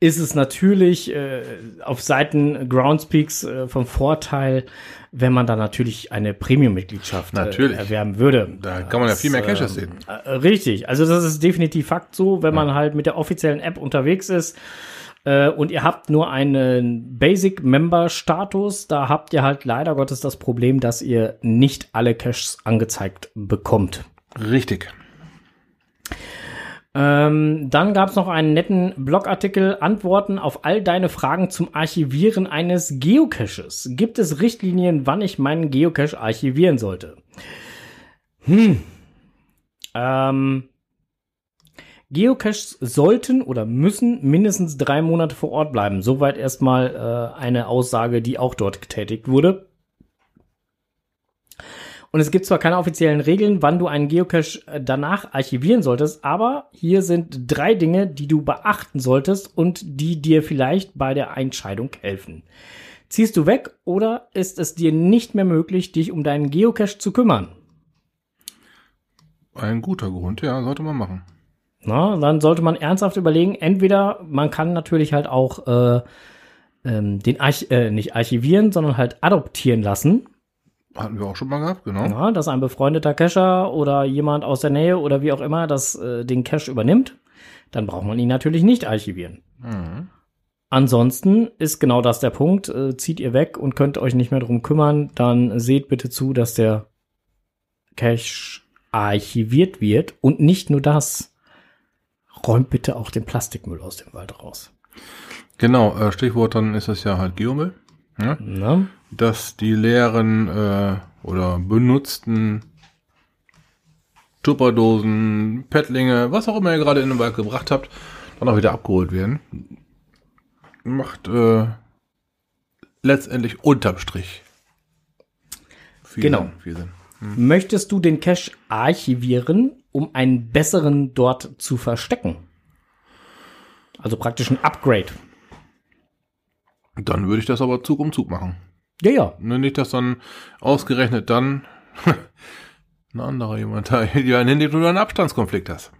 ist es natürlich äh, auf Seiten Groundspeaks äh, vom Vorteil, wenn man da natürlich eine Premium-Mitgliedschaft äh, erwerben würde. Da kann man ja viel mehr ähm, sehen. äh, Richtig, also das ist definitiv Fakt so, wenn man halt mit der offiziellen App unterwegs ist äh, und ihr habt nur einen Basic-Member-Status, da habt ihr halt leider Gottes das Problem, dass ihr nicht alle Caches angezeigt bekommt. Richtig. Ähm, dann gab es noch einen netten Blogartikel, Antworten auf all deine Fragen zum Archivieren eines Geocaches. Gibt es Richtlinien, wann ich meinen Geocache archivieren sollte? Hm. Ähm, Geocaches sollten oder müssen mindestens drei Monate vor Ort bleiben. Soweit erstmal äh, eine Aussage, die auch dort getätigt wurde. Und es gibt zwar keine offiziellen Regeln, wann du einen Geocache äh, danach archivieren solltest, aber hier sind drei Dinge, die du beachten solltest und die dir vielleicht bei der Entscheidung helfen. Ziehst du weg oder ist es dir nicht mehr möglich, dich um deinen Geocache zu kümmern? Ein guter Grund, ja, sollte man machen. Na, dann sollte man ernsthaft überlegen, entweder man kann natürlich halt auch äh, ähm, den Arch äh, nicht archivieren, sondern halt adoptieren lassen. Hatten wir auch schon mal gehabt, genau. Ja, dass ein befreundeter Cacher oder jemand aus der Nähe oder wie auch immer das äh, den Cache übernimmt, dann braucht man ihn natürlich nicht archivieren. Mhm. Ansonsten ist genau das der Punkt. Äh, zieht ihr weg und könnt euch nicht mehr drum kümmern, dann seht bitte zu, dass der Cache archiviert wird und nicht nur das. Räumt bitte auch den Plastikmüll aus dem Wald raus. Genau, äh, Stichwort dann ist es ja halt Geomüll. Ja? Dass die leeren äh, oder benutzten Tupperdosen, Pettlinge, was auch immer ihr gerade in den Wald gebracht habt, dann auch wieder abgeholt werden. Macht äh, letztendlich unterm Strich. Viel Genau. Sinn, viel Sinn. Möchtest du den Cache archivieren, um einen besseren dort zu verstecken? Also praktisch ein Upgrade. Dann würde ich das aber Zug um Zug machen. Ja, ja. Ne, nicht, dass dann ausgerechnet dann ein anderer jemand da einen hinlegt und du einen Abstandskonflikt hast.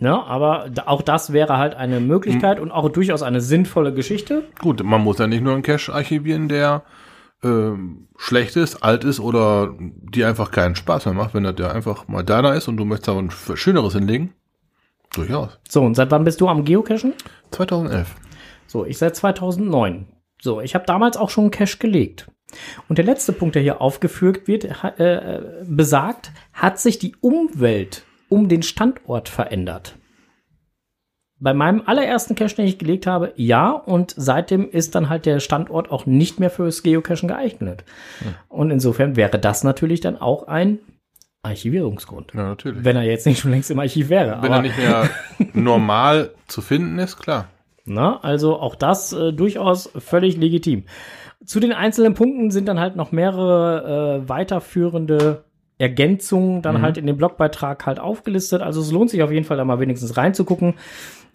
Ja, aber auch das wäre halt eine Möglichkeit und auch durchaus eine sinnvolle Geschichte. Gut, man muss ja nicht nur einen Cache archivieren, der ähm, schlecht ist, alt ist oder die einfach keinen Spaß mehr macht, wenn das der einfach mal deiner ist und du möchtest aber ein schöneres hinlegen. Durchaus. So, und seit wann bist du am Geocachen? 2011. So, ich seit 2009. So, ich habe damals auch schon einen Cache gelegt. Und der letzte Punkt, der hier aufgeführt wird, äh, besagt, hat sich die Umwelt um den Standort verändert. Bei meinem allerersten Cache, den ich gelegt habe, ja, und seitdem ist dann halt der Standort auch nicht mehr fürs Geocachen geeignet. Und insofern wäre das natürlich dann auch ein Archivierungsgrund. Ja, natürlich. Wenn er jetzt nicht schon längst im Archiv wäre. Wenn er nicht mehr normal zu finden ist, klar. Na, also auch das äh, durchaus völlig legitim. Zu den einzelnen Punkten sind dann halt noch mehrere äh, weiterführende Ergänzungen dann halt in dem Blogbeitrag halt aufgelistet. Also es lohnt sich auf jeden Fall da mal wenigstens reinzugucken.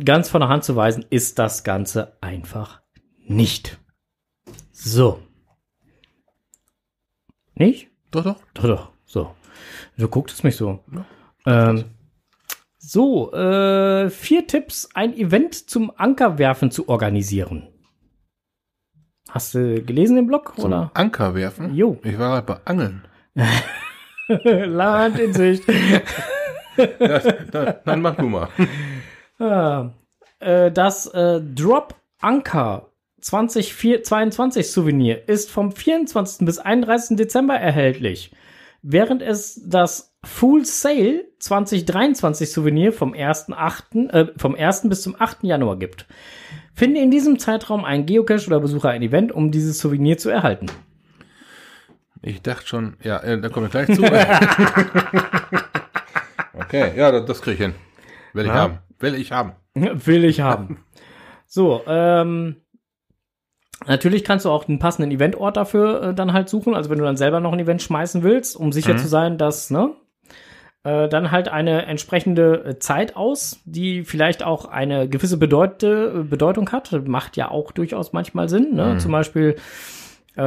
Ganz von der Hand zu weisen ist das Ganze einfach nicht. So. Nicht? Doch, doch. Doch, doch. So. Du gucktest mich so. Ähm, so, äh, vier Tipps, ein Event zum Ankerwerfen zu organisieren. Hast du gelesen den Blog, Zum oder? Anker werfen. Jo. Ich war gerade bei Angeln. Land in Sicht. Ja, dann, dann mach du mal. Ah, äh, das äh, Drop Anker 2022 Souvenir ist vom 24. bis 31. Dezember erhältlich, während es das Full Sale 2023 Souvenir vom 1.8., äh, vom 1. bis zum 8. Januar gibt. Finde in diesem Zeitraum einen Geocache oder besuche ein Event, um dieses Souvenir zu erhalten. Ich dachte schon, ja, äh, da komme ich gleich zu. Okay, ja, das, das kriege ich hin. Will ich Ja. haben. Will ich haben. Will ich haben. So, ähm, natürlich kannst du auch einen passenden Eventort dafür äh, dann halt suchen. Also wenn du dann selber noch ein Event schmeißen willst, um sicher Mhm. zu sein, dass, ne, äh, dann halt eine entsprechende äh, Zeit aus, die vielleicht auch eine gewisse Bedeute, Bedeutung hat. Macht ja auch durchaus manchmal Sinn. Ne? Mhm. Zum Beispiel, äh,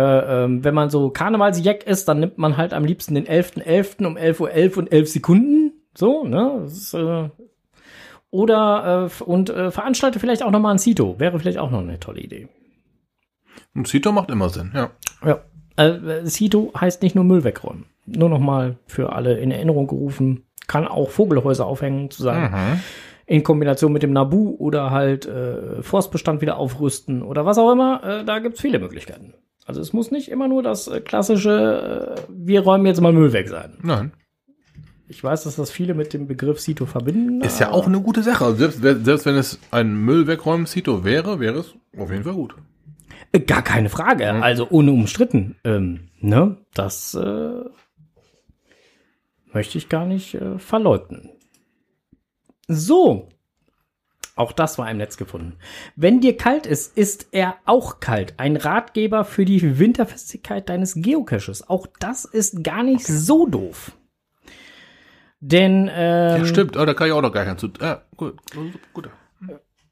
ähm, wenn man so Karnevalsjack ist, dann nimmt man halt am liebsten den 11.11. um 11.11 Uhr und 11 Sekunden. So, ne? Ist, äh, oder äh, und äh, veranstalte vielleicht auch noch mal ein Cito. Wäre vielleicht auch noch eine tolle Idee. Ein Cito macht immer Sinn, ja. Ja. Äh, Cito heißt nicht nur Müll wegräumen. Nur noch mal für alle in Erinnerung gerufen. Kann auch Vogelhäuser aufhängen zu sein. Mhm. In Kombination mit dem Nabu oder halt äh, Forstbestand wieder aufrüsten oder was auch immer. Äh, da gibt's viele Möglichkeiten. Also es muss nicht immer nur das äh, klassische, äh, wir räumen jetzt mal Müll weg sein. Nein. Ich weiß, dass das viele mit dem Begriff Cito verbinden. Ist ja auch eine gute Sache. Also selbst, selbst wenn es ein Müll wegräumen Cito wäre, wäre es auf jeden Fall gut. Äh, Gar keine Frage, Mhm. also unumstritten. Ähm, ne, das äh, möchte ich gar nicht äh, verleugnen. So, auch das war im Netz gefunden. Wenn dir kalt ist, ist er auch kalt. Ein Ratgeber für die Winterfestigkeit deines Geocaches. Auch das ist gar nicht so doof. Denn ähm, Ja, stimmt. Oh, da kann ich auch noch gar keinen zu. Ja, gut. gut.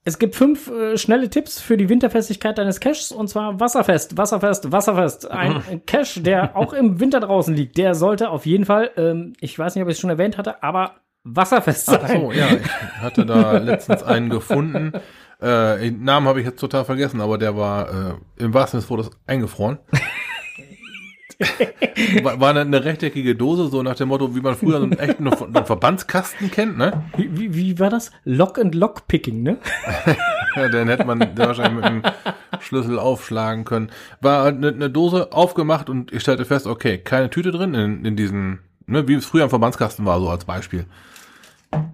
Es gibt fünf äh, schnelle Tipps für die Winterfestigkeit deines Caches und zwar wasserfest, wasserfest, wasserfest. Ein, ein Cache, der auch im Winter draußen liegt, der sollte auf jeden Fall, ähm, ich weiß nicht, ob ich es schon erwähnt hatte, aber wasserfest sein. Ach so, ja, ich hatte da letztens einen gefunden. Äh, den Namen habe ich jetzt total vergessen, aber der war äh, im wahrsten Sinne des Wortes eingefroren. War, war eine, eine rechteckige Dose, so nach dem Motto, wie man früher so einen echten einen Verbandskasten kennt, ne? Wie, wie, wie war das? Lock and Lock Picking, ne? Ja, den hätte man wahrscheinlich mit dem Schlüssel aufschlagen können. War eine, eine Dose aufgemacht und ich stellte fest, okay, keine Tüte drin in, in diesen, ne, wie es früher am Verbandskasten war, so als Beispiel.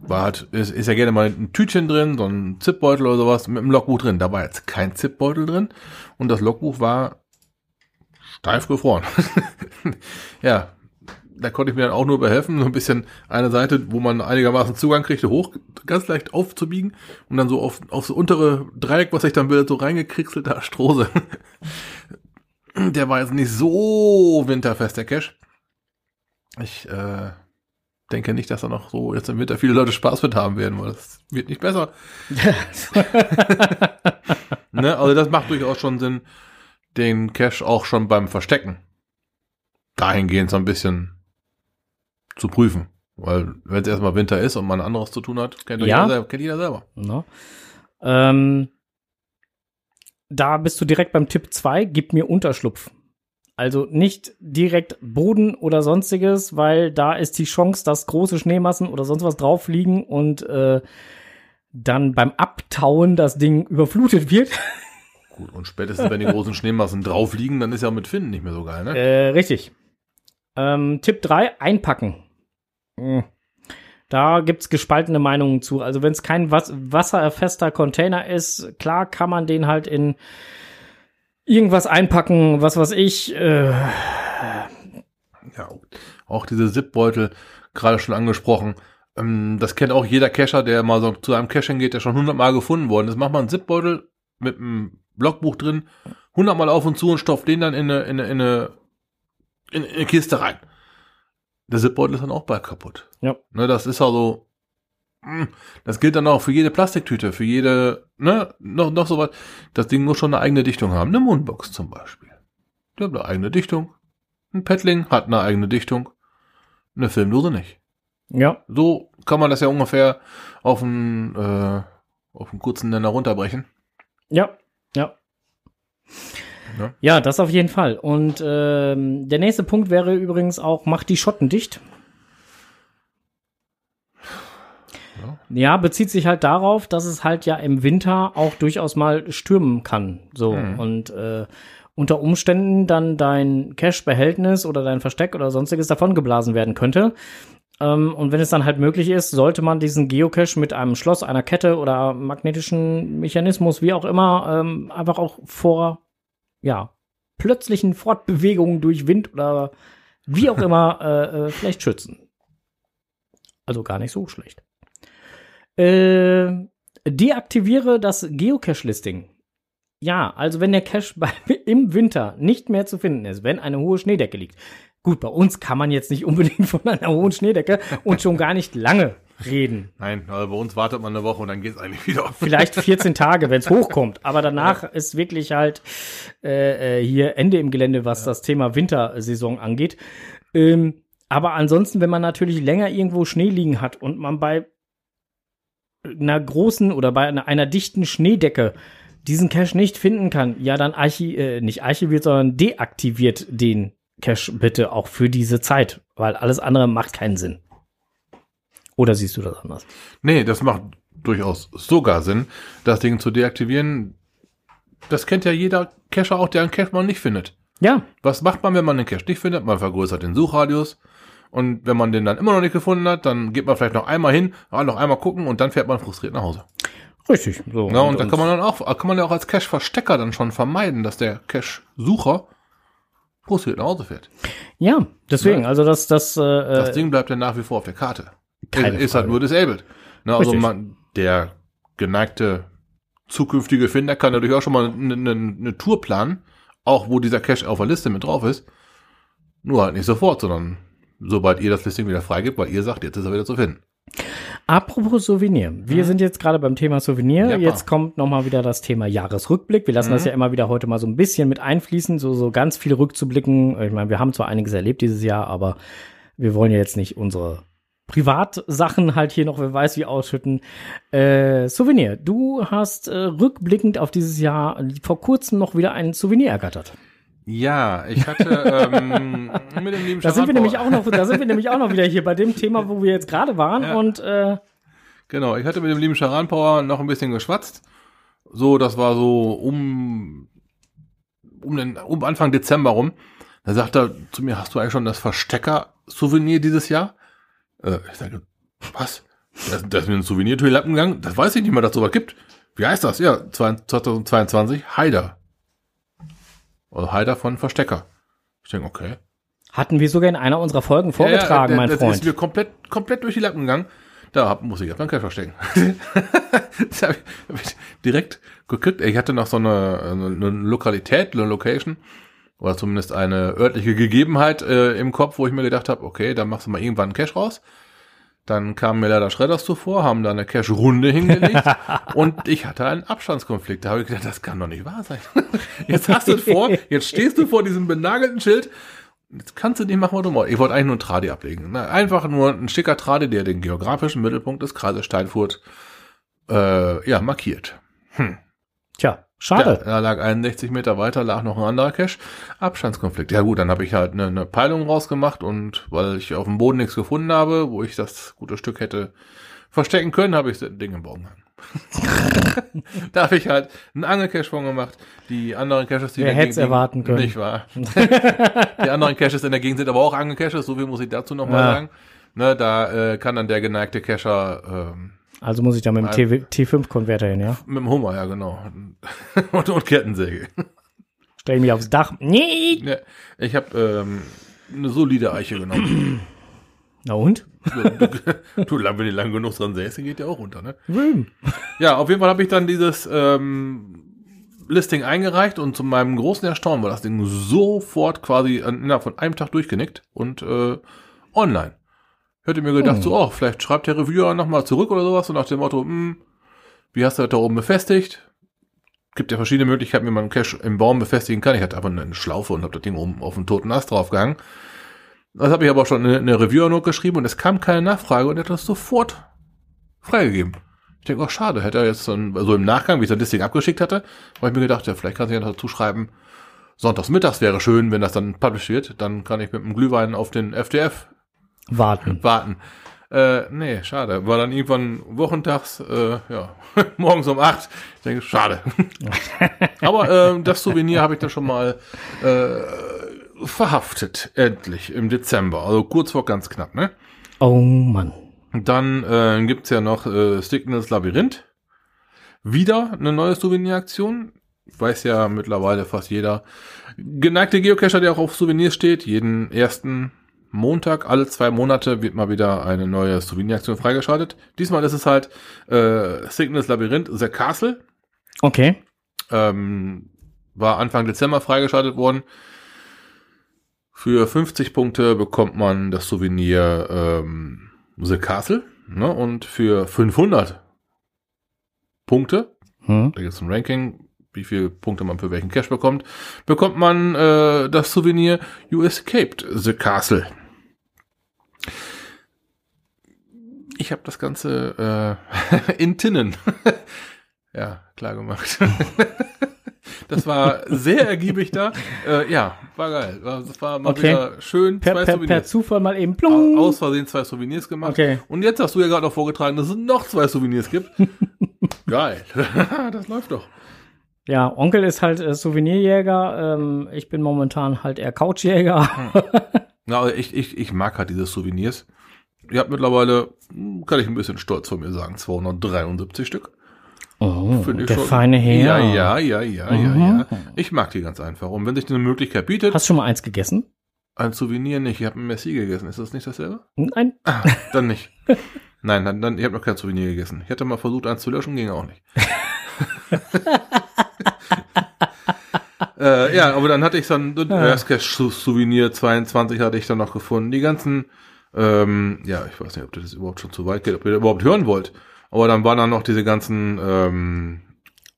War halt, ist, ist ja gerne mal ein Tütchen drin, so ein Zipbeutel oder sowas mit einem Logbuch drin. Da war jetzt kein Zipbeutel drin und das Logbuch war steif gefroren. ja, da konnte ich mir dann auch nur behelfen, so ein bisschen eine Seite, wo man einigermaßen Zugang kriegte, hoch, ganz leicht aufzubiegen und dann so auf, auf so untere Dreieck, was ich dann will, so reingekriegselt, da Strose. Der war jetzt nicht so winterfest, der Cache. Ich äh, denke nicht, dass da noch so jetzt im Winter viele Leute Spaß mit haben werden, weil das wird nicht besser. ne? Also das macht durchaus schon Sinn, den Cache auch schon beim Verstecken dahingehend so ein bisschen zu prüfen. Weil wenn es erstmal Winter ist und man anderes zu tun hat, kennt, Ja. jeder, selber, kennt jeder selber. Ne? Ähm, da bist du direkt beim Tipp 2, gib mir Unterschlupf. Also nicht direkt Boden oder sonstiges, weil da ist die Chance, dass große Schneemassen oder sonst was drauf liegen und äh, dann beim Abtauen das Ding überflutet wird. Gut, und spätestens wenn die großen Schneemassen drauf liegen, dann ist ja mit Finden nicht mehr so geil, ne? Äh, richtig. Ähm, Tipp 3, einpacken. Hm. Da gibt's gespaltene Meinungen zu. Also wenn es kein was wasserfester Container ist, klar kann man den halt in irgendwas einpacken, was weiß ich. Äh, Ja, auch diese Zipbeutel, gerade schon angesprochen. Ähm, das kennt auch jeder Cacher, der mal so zu einem Cache geht, der schon hundertmal gefunden worden ist. Macht man einen Zipbeutel mit einem Logbuch drin, hundertmal auf und zu und stopft den dann in eine, in eine, in eine, in eine Kiste rein. Der Zipbeutel ist dann auch bald kaputt. Ja. Ne, das ist also, mh, das gilt dann auch für jede Plastiktüte, für jede, ne, noch, noch so was. Das Ding muss schon eine eigene Dichtung haben. Eine Mundbox zum Beispiel. Die hat eine eigene Dichtung. Ein Paddling hat eine eigene Dichtung. Eine Filmdose nicht. ja, So kann man das ja ungefähr auf einen, äh, auf einen kurzen Nenner runterbrechen. ja, ja. Ja. Ja, das auf jeden Fall. Und ähm, der nächste Punkt wäre übrigens auch, mach die Schotten dicht. Ja. Ja, bezieht sich halt darauf, dass es halt ja im Winter auch durchaus mal stürmen kann. So. Mhm. Und äh, unter Umständen dann dein Cash-Behältnis oder dein Versteck oder sonstiges davon geblasen werden könnte. Ähm, und wenn es dann halt möglich ist, sollte man diesen Geocache mit einem Schloss, einer Kette oder magnetischen Mechanismus, wie auch immer, ähm, einfach auch vor, ja, plötzlichen Fortbewegungen durch Wind oder wie auch immer äh, äh, vielleicht schützen. Also gar nicht so schlecht. Äh, deaktiviere das Geocache-Listing. Ja, also wenn der Cache bei, im Winter nicht mehr zu finden ist, wenn eine hohe Schneedecke liegt. Gut, bei uns kann man jetzt nicht unbedingt von einer hohen Schneedecke und schon gar nicht lange reden. Nein, also bei uns wartet man eine Woche und dann geht's eigentlich wieder. Vielleicht 14 Tage, wenn es hochkommt. Aber danach ist wirklich halt äh, äh, hier Ende im Gelände, was das Thema Wintersaison angeht. Ähm, aber ansonsten, wenn man natürlich länger irgendwo Schnee liegen hat und man bei einer großen oder bei einer, einer dichten Schneedecke diesen Cache nicht finden kann, ja, dann archi äh, nicht archiviert, sondern deaktiviert den Cache bitte auch für diese Zeit, weil alles andere macht keinen Sinn. Oder siehst du das anders? Nee, das macht durchaus sogar Sinn, das Ding zu deaktivieren. Das kennt ja jeder Cacher auch, der einen Cache mal nicht findet. Ja, Was macht man, wenn man den Cache nicht findet? Man vergrößert den Suchradius. Und wenn man den dann immer noch nicht gefunden hat, dann geht man vielleicht noch einmal hin, ah, noch einmal gucken und dann fährt man frustriert nach Hause. richtig. So, Ja, und, da kann man dann auch, kann man ja auch als Cache-Verstecker dann schon vermeiden, dass der Cache-Sucher frustriert nach Hause fährt. ja, deswegen, also das, das, äh, Das Ding bleibt ja nach wie vor auf der Karte. Keine ist halt Frage. nur disabled. Ne, also man, der geneigte zukünftige Finder kann natürlich auch schon mal eine, eine, eine Tour planen, auch wo dieser Cache auf der Liste mit drauf ist. Nur halt nicht sofort, sondern sobald ihr das Listing wieder freigibt, weil ihr sagt, jetzt ist er wieder zu finden. Apropos Souvenir. Wir sind jetzt gerade beim Thema Souvenir. Ja, jetzt kommt noch mal wieder das Thema Jahresrückblick. Wir lassen das ja immer wieder heute mal so ein bisschen mit einfließen, so, so ganz viel rückzublicken. Ich meine, wir haben zwar einiges erlebt dieses Jahr, aber wir wollen ja jetzt nicht unsere Privatsachen halt hier noch, wer weiß wie, ausschütten. Äh, Souvenir. Du hast äh, rückblickend auf dieses Jahr vor kurzem noch wieder ein Souvenir ergattert. Ja, ich hatte ähm, mit dem lieben Da sind wir nämlich auch noch, da sind wir nämlich auch noch wieder hier bei dem Thema, wo wir jetzt gerade waren Ja. und äh, Genau, ich hatte mit dem lieben Charan-Power noch ein bisschen geschwatzt. So, das war so um, um, den, um Anfang Dezember rum. Da sagt er zu mir, hast du eigentlich schon das Verstecker-Souvenir dieses Jahr? Äh, ich sage, was? Das, das ist mir ein Souvenir durch Lappen gegangen? Das weiß ich nicht mal, dass es sowas gibt. Wie heißt das? Ja, 2022, Haider. Also Haider von Verstecker. Ich denke, okay. hatten wir sogar in einer unserer Folgen vorgetragen, Ja, ja, mein das Freund. ist mir komplett, komplett durch die Lappen gegangen. Da hab, muss ich erst mal einen Cash verstecken. das hab ich, hab ich direkt gekriegt. Ich hatte noch so eine, eine, eine Lokalität, eine Location, oder zumindest eine örtliche Gegebenheit äh, im Kopf, wo ich mir gedacht habe, okay, dann machst du mal irgendwann einen Cash raus. Dann kamen mir leider Schredders zuvor, haben da eine Cash-Runde hingelegt und ich hatte einen Abstandskonflikt. Da habe ich gedacht, das kann doch nicht wahr sein. Jetzt hast du es vor, jetzt stehst du vor diesem benagelten Schild Jetzt kannst du nicht machen, was du willst. Ich wollte eigentlich nur einen Tradi ablegen. Einfach nur ein schicker Tradi, der den geografischen Mittelpunkt des Kreises Steinfurt äh, ja, markiert. Tja, Ja, schade. da lag 61 Meter weiter, lag noch ein anderer Cache. Abstandskonflikt. Ja gut, dann habe ich halt eine, eine Peilung rausgemacht und weil ich auf dem Boden nichts gefunden habe, wo ich das gute Stück hätte verstecken können, habe ich das Ding im Bogen gehangen. da habe ich halt einen Angelcache von gemacht. Die anderen Caches, die Wer hätt's Gegend- erwarten können. Nicht wahr? die anderen Caches in der Gegend sind aber auch Angelcaches, so viel muss ich dazu noch mal Ja. sagen. Ne, da äh, kann dann der geneigte Cacher ähm, Also muss ich da mit dem Nein. T5-Konverter hin, ja? mit dem Hummer, ja genau. und, und Kettensäge. Stell ich mich aufs Dach. Nee. Ja, ich habe ähm, eine solide Eiche genommen. Na und? du, du, wenn die lang genug dran säße, geht der auch runter, ne? Ja, auf jeden Fall habe ich dann dieses ähm, Listing eingereicht und zu meinem großen Erstaunen war das Ding sofort quasi innerhalb von einem Tag durchgenickt und äh, online. Hätte mir gedacht, so, oh, vielleicht schreibt der Reviewer nochmal zurück oder sowas und nach dem Motto, hm, wie hast du das da oben befestigt? Gibt ja verschiedene Möglichkeiten, wie man einen Cache im Baum befestigen kann. Ich hatte aber eine Schlaufe und habe das Ding oben auf einen toten Ast draufgehangen. Das habe ich aber schon in eine Reviewer-Note geschrieben und es kam keine Nachfrage und er hat das sofort freigegeben. Ich denke, oh, schade, hätte er jetzt dann, so im Nachgang, wie ich das Listing abgeschickt hatte, habe ich mir gedacht, ja, vielleicht kann sich ja dazu schreiben, sonntags mittags wäre schön, wenn das dann published wird, dann kann ich mit dem Glühwein auf den FDF Warten. warten. Äh, nee, schade. War dann irgendwann wochentags, äh, ja, morgens um acht. Ich denke, schade. Aber ähm, das Souvenir habe ich da schon mal äh, verhaftet, endlich, im Dezember. Also kurz vor ganz knapp, ne? Oh Mann. Dann äh, gibt's ja noch äh, Stickness Labyrinth. Wieder eine neue Souveniraktion. Weiß ja mittlerweile fast jeder geneigte Geocacher, der auch auf Souvenirs steht. Jeden ersten Montag alle zwei Monate wird mal wieder eine neue Souveniraktion freigeschaltet. Diesmal ist es halt äh, Cygnus Labyrinth The Castle. Okay. Ähm, war Anfang Dezember freigeschaltet worden. Für 50 Punkte bekommt man das Souvenir ähm, The Castle. Ne? Und für 500 Punkte, Hm. da gibt es ein Ranking, wie viele Punkte man für welchen Cash bekommt, bekommt man äh, das Souvenir You Escaped the Castle. Ich habe das Ganze äh, in Tinnen. ja, klar gemacht. das war sehr ergiebig da. Äh, ja, war geil. Das war mal Okay. wieder schön. Per, zwei per, per Souvenirs. Zufall mal eben plung. Aus Versehen zwei Souvenirs gemacht. Okay. Und jetzt hast du ja gerade noch vorgetragen, dass es noch zwei Souvenirs gibt. Geil. das läuft doch. Ja, Onkel ist halt äh, Souvenirjäger. Ähm, ich bin momentan halt eher Couchjäger. Ja, aber ich, ich, ich mag halt diese Souvenirs. Ihr habt mittlerweile, hm, kann ich ein bisschen stolz von mir sagen, 273 Stück. Oh, Finde ich der schon. feine Herr. Ja, ja, ja, ja, ja, Mhm. ja. Ich mag die ganz einfach. Und wenn sich eine Möglichkeit bietet, Hast du schon mal eins gegessen? ein Souvenir nicht. Ich habe ein Messi gegessen. Ist das nicht dasselbe? Nein. Ah, dann nicht. Nein, dann, dann ich habe noch kein Souvenir gegessen. Ich hatte mal versucht, eins zu löschen, ging auch nicht. äh, ja, aber dann hatte ich dann Ja. das Cash-Souvenir 22 hatte ich dann noch gefunden. Die ganzen, ähm, ja, ich weiß nicht, ob das überhaupt schon zu weit geht, ob ihr das überhaupt hören wollt. Aber dann waren dann noch diese ganzen ähm,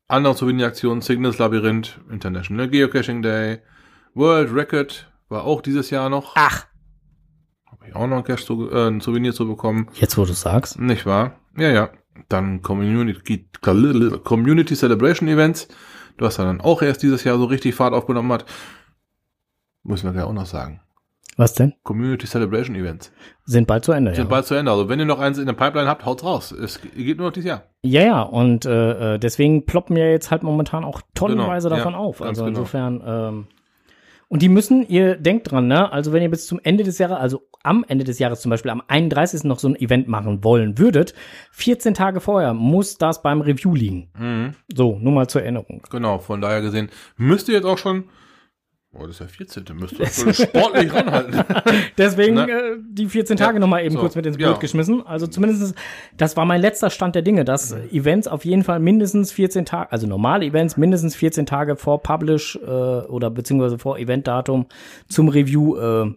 anderen Souveniraktionen, Cygnus Labyrinth, International Geocaching Day, World Record war auch dieses Jahr noch. Ach. Habe ich auch noch ein, Cash zu, äh, ein Souvenir zu bekommen. Jetzt, wo du sagst. Nicht wahr? Ja, ja. Dann Community, Community Celebration Events, was dann auch erst dieses Jahr so richtig Fahrt aufgenommen hat. Müssen wir gleich auch noch sagen. Was denn? Community Celebration Events Sind bald zu Ende, sind ja. bald zu Ende. Also wenn ihr noch eins in der Pipeline habt, haut's raus. Es geht nur noch dieses Jahr. Ja, ja, und äh, äh, deswegen ploppen ja jetzt halt momentan auch tonnenweise Genau, davon ja, auf. Also genau. insofern, ähm, und die müssen, ihr denkt dran, ne? Also wenn ihr bis zum Ende des Jahres, also am Ende des Jahres zum Beispiel am 31. noch so ein Event machen wollen würdet, 14 Tage vorher muss das beim Review liegen. Mhm. So, nur mal zur Erinnerung. Genau, von daher gesehen, müsst ihr jetzt auch schon, oh, das ist ja 14. Müsst ihr schon sportlich ranhalten. Deswegen Ne? äh, die 14 Tage Ja, noch mal eben so, kurz mit ins ja. Boot geschmissen. Also zumindest, das war mein letzter Stand der Dinge, dass Events auf jeden Fall mindestens 14 Tage, also normale Events mindestens 14 Tage vor Publish äh, oder beziehungsweise vor Eventdatum zum Review äh,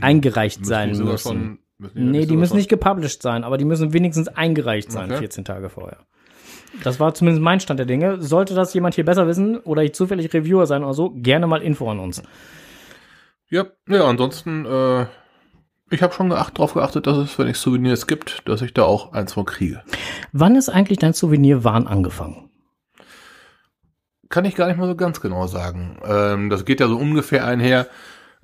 eingereicht sein die sogar müssen. schon- müssen nee, die müssen nicht gepublished sein, aber die müssen wenigstens eingereicht sein, Okay. 14 Tage vorher. Das war zumindest mein Stand der Dinge. Sollte das jemand hier besser wissen oder ich zufällig Reviewer sein oder so, gerne mal Info an uns. Ja, ja, ansonsten, äh, ich habe schon geacht, drauf geachtet, dass es, wenn es Souvenirs gibt, dass ich da auch eins von kriege. Wann ist eigentlich dein Souvenirwahn angefangen? Kann ich gar nicht mal so ganz genau sagen. Ähm, das geht ja so ungefähr einher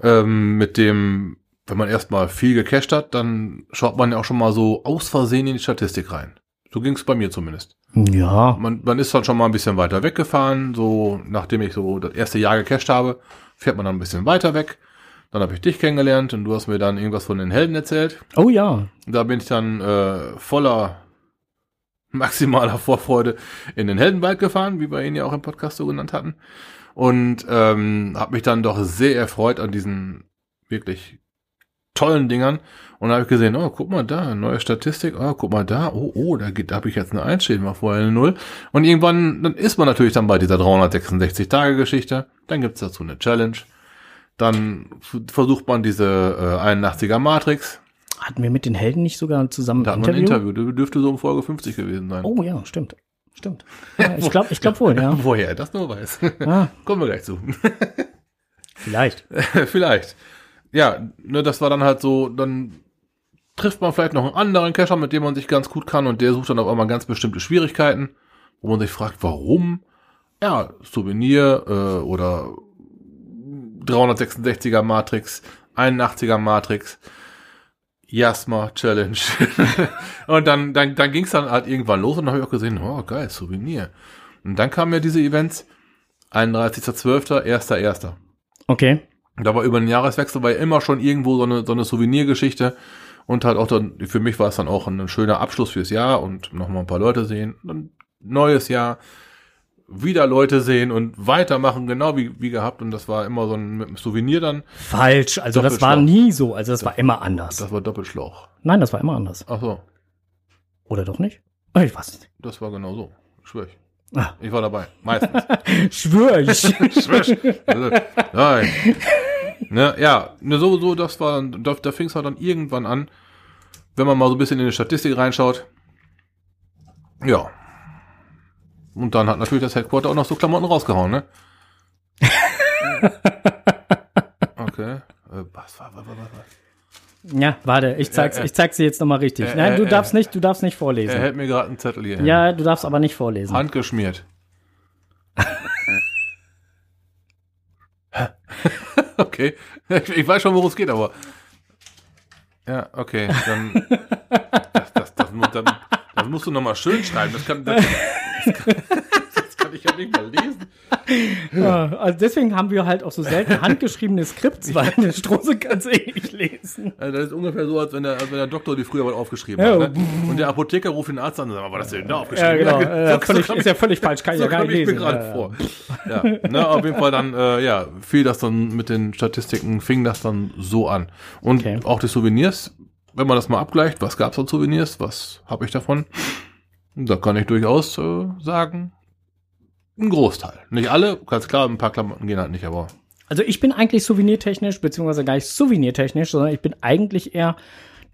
ähm, mit dem, wenn man erstmal viel gecached hat, dann schaut man ja auch schon mal so aus Versehen in die Statistik rein. So ging es bei mir zumindest. Ja, Man, man ist dann schon mal ein bisschen weiter weggefahren, so nachdem ich so das erste Jahr gecached habe, fährt man dann ein bisschen weiter weg. Dann habe ich dich kennengelernt und du hast mir dann irgendwas von den Helden erzählt. Oh ja. Da bin ich dann äh, voller maximaler Vorfreude in den Heldenwald gefahren, wie wir ihn ja auch im Podcast so genannt hatten. Und ähm, habe mich dann doch sehr erfreut an diesen wirklich tollen Dingern. Und da habe ich gesehen, oh, guck mal da, neue Statistik, oh, guck mal da, oh, oh, da, geht- da habe ich jetzt eine 1 stehen, war vorher eine 0. Und irgendwann, dann ist man natürlich dann bei dieser 366-Tage-Geschichte. Dann gibt's dazu eine Challenge. Dann versucht man diese äh, 81er Matrix. Hatten wir mit den Helden nicht sogar zusammen Da ein hat man ein Interview? Interview. Das dürfte so um Folge 50 gewesen sein. Oh ja, stimmt. Stimmt. Ja, ich glaube ich glaub wohl, ja. Woher das nur weiß. Ah, Kommen wir gleich zu. vielleicht. vielleicht. Ja, ne, das war dann halt so, dann trifft man vielleicht noch einen anderen Cacher, mit dem man sich ganz gut kann und der sucht dann auf einmal ganz bestimmte Schwierigkeiten, wo man sich fragt, warum? Ja, Souvenir äh, oder 366er Matrix, 81er Matrix, Jasma Challenge. und dann, dann, dann ging es dann halt irgendwann los und dann habe ich auch gesehen, oh geil, Souvenir. Und dann kamen ja diese Events, 31.12., 1.1. Okay. Da war über den Jahreswechsel war ja immer schon irgendwo so eine, so eine Souvenirgeschichte. Und halt auch dann, für mich war es dann auch ein schöner Abschluss fürs Jahr und nochmal ein paar Leute sehen. Dann neues Jahr. wieder Leute sehen und weitermachen, genau wie, wie gehabt. Und das war immer so ein mit einem Souvenir dann. Falsch. Also das war nie so. Also das war immer anders. Das war Doppelschlauch. Nein, das war immer anders. Ach so, Oder doch nicht? Ich weiß nicht. das war genau so. Schwör ich. Ah. Ich war dabei. Meistens. Schwör ich. Schwör also, Nein. Ne, ja, ne, so, so, das war, da, da fing es halt dann irgendwann an, wenn man mal so ein bisschen in die Statistik reinschaut. Ja. Und dann hat natürlich das Headquarter auch noch so Klamotten rausgehauen, ne? Okay. Äh, was, was, was, was, was? Ja, warte, ich zeig's, Äh, äh. ich zeig's dir jetzt nochmal richtig. Äh, Nein, du darfst nicht, du darfst nicht Er vorlesen. hält mir gerade einen Zettel hier. hin. Ja, du darfst aber nicht vorlesen. Handgeschmiert. okay. Ich, ich weiß schon, worum es geht, aber. Ja, okay. Dann. Das, das, das, mu- dann, das musst du nochmal schön schreiben. Das kann, das, das, kann, kann ich ja nicht mal lesen. Ja, also deswegen haben wir halt auch so selten handgeschriebene Skripts, weil der Strose kann es eh nicht lesen. Also das ist ungefähr so, als wenn der, als wenn der Doktor die früher mal aufgeschrieben Ja. hat. Ne? Und der Apotheker ruft den Arzt an und sagt, war das denn da Ja, aufgeschrieben? genau. so- Äh, so völlig, kam ist ja völlig falsch, kann ich So ja gar nicht ich mir lesen. gerade Ja, vor. Ja, ne, auf jeden Fall dann, äh, ja, fiel das dann mit den Statistiken, fing das dann so an. Und Okay. auch die Souvenirs, wenn man das mal abgleicht, was gab's an Souvenirs, was habe ich davon? Da kann ich durchaus äh, sagen, ein Großteil. Nicht alle, ganz klar, ein paar Klamotten gehen halt nicht, aber Also ich bin eigentlich souvenirtechnisch, beziehungsweise gar nicht souvenirtechnisch, sondern ich bin eigentlich eher,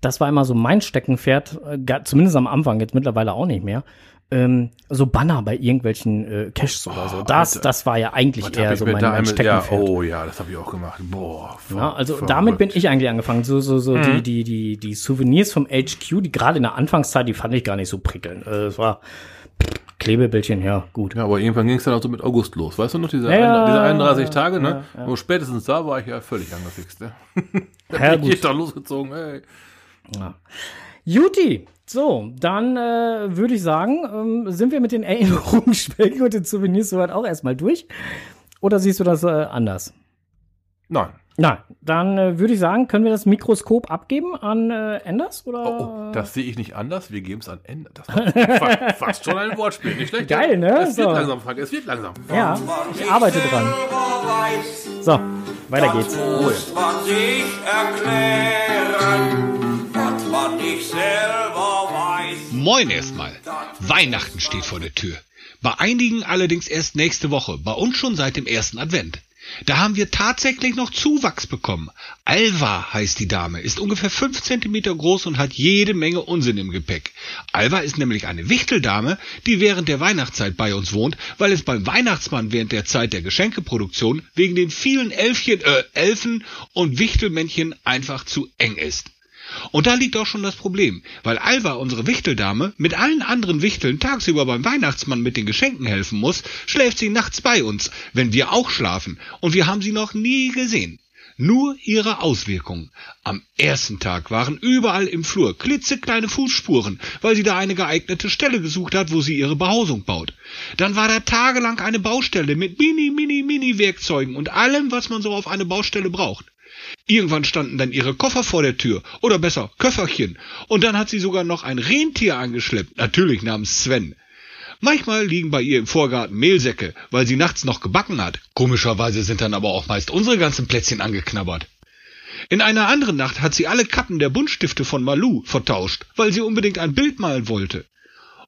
das war immer so mein Steckenpferd, äh, zumindest am Anfang, jetzt mittlerweile auch nicht mehr, ähm, so Banner bei irgendwelchen äh, Caches oder so. Das, Alter. das war ja eigentlich was eher so mein, mein einmal- ja, Steckenpferd. oh ja, das habe ich auch gemacht. Boah. Ja, also verrückt. damit bin ich eigentlich angefangen. So, so, so Mhm. die, die, die, die Souvenirs vom HQ, die gerade in der Anfangszeit, die fand ich gar nicht so prickelnd. Äh, Es war Klebebildchen, ja, gut. Ja, aber irgendwann ging es dann auch so mit August los. Weißt du noch, diese, Ja, ja, ein, diese 31 Tage, ne? ja, ja. Spätestens da war ich ja völlig angefixt, ne? Ja, Ich gut. da losgezogen, ey. Juti, so, dann äh, würde ich sagen, ähm, sind wir mit den Erinnerungen, Schwelgen und den Souvenirs soweit auch erstmal durch? Oder siehst du das äh, anders? Nein. Nein, dann äh, würde ich sagen, können wir das Mikroskop abgeben an äh, Enders? Oder? Oh, oh, das sehe ich nicht anders. Wir geben es an Ende. Das war fa- fast schon ein Wortspiel. Nicht schlecht. Geil, ne? Es wird So. langsam, Frank. Es wird langsam. Ja, ich arbeite dran. So, weiter geht's. Muss man sich erklären, was man nicht selber weiß. Moin erstmal. Weihnachten steht vor der Tür. Bei einigen allerdings erst nächste Woche, bei uns schon seit dem ersten Advent. Da haben wir tatsächlich noch Zuwachs bekommen. Alva heißt die Dame, ist ungefähr fünf Zentimeter groß und hat jede Menge Unsinn im Gepäck. Alva ist nämlich eine Wichteldame, die während der Weihnachtszeit bei uns wohnt, weil es beim Weihnachtsmann während der Zeit der Geschenkeproduktion wegen den vielen Elfchen, äh, Elfen und Wichtelmännchen einfach zu eng ist. Und da liegt auch schon das Problem, weil Alva, unsere Wichteldame, mit allen anderen Wichteln tagsüber beim Weihnachtsmann mit den Geschenken helfen muss, schläft sie nachts bei uns, wenn wir auch schlafen, und wir haben sie noch nie gesehen. Nur ihre Auswirkungen. Am ersten Tag waren überall im Flur klitzekleine Fußspuren, weil sie da eine geeignete Stelle gesucht hat, wo sie ihre Behausung baut. Dann war da tagelang eine Baustelle mit mini, mini, mini Werkzeugen und allem, was man so auf eine Baustelle braucht. Irgendwann standen dann ihre Koffer vor der Tür, oder besser Köfferchen, und dann hat sie sogar noch ein Rentier angeschleppt, natürlich namens Sven. Manchmal liegen bei ihr im Vorgarten Mehlsäcke, weil sie nachts noch gebacken hat. Komischerweise sind dann aber auch meist unsere ganzen Plätzchen angeknabbert. In einer anderen Nacht hat sie alle Kappen der Buntstifte von Malu vertauscht, weil sie unbedingt ein Bild malen wollte.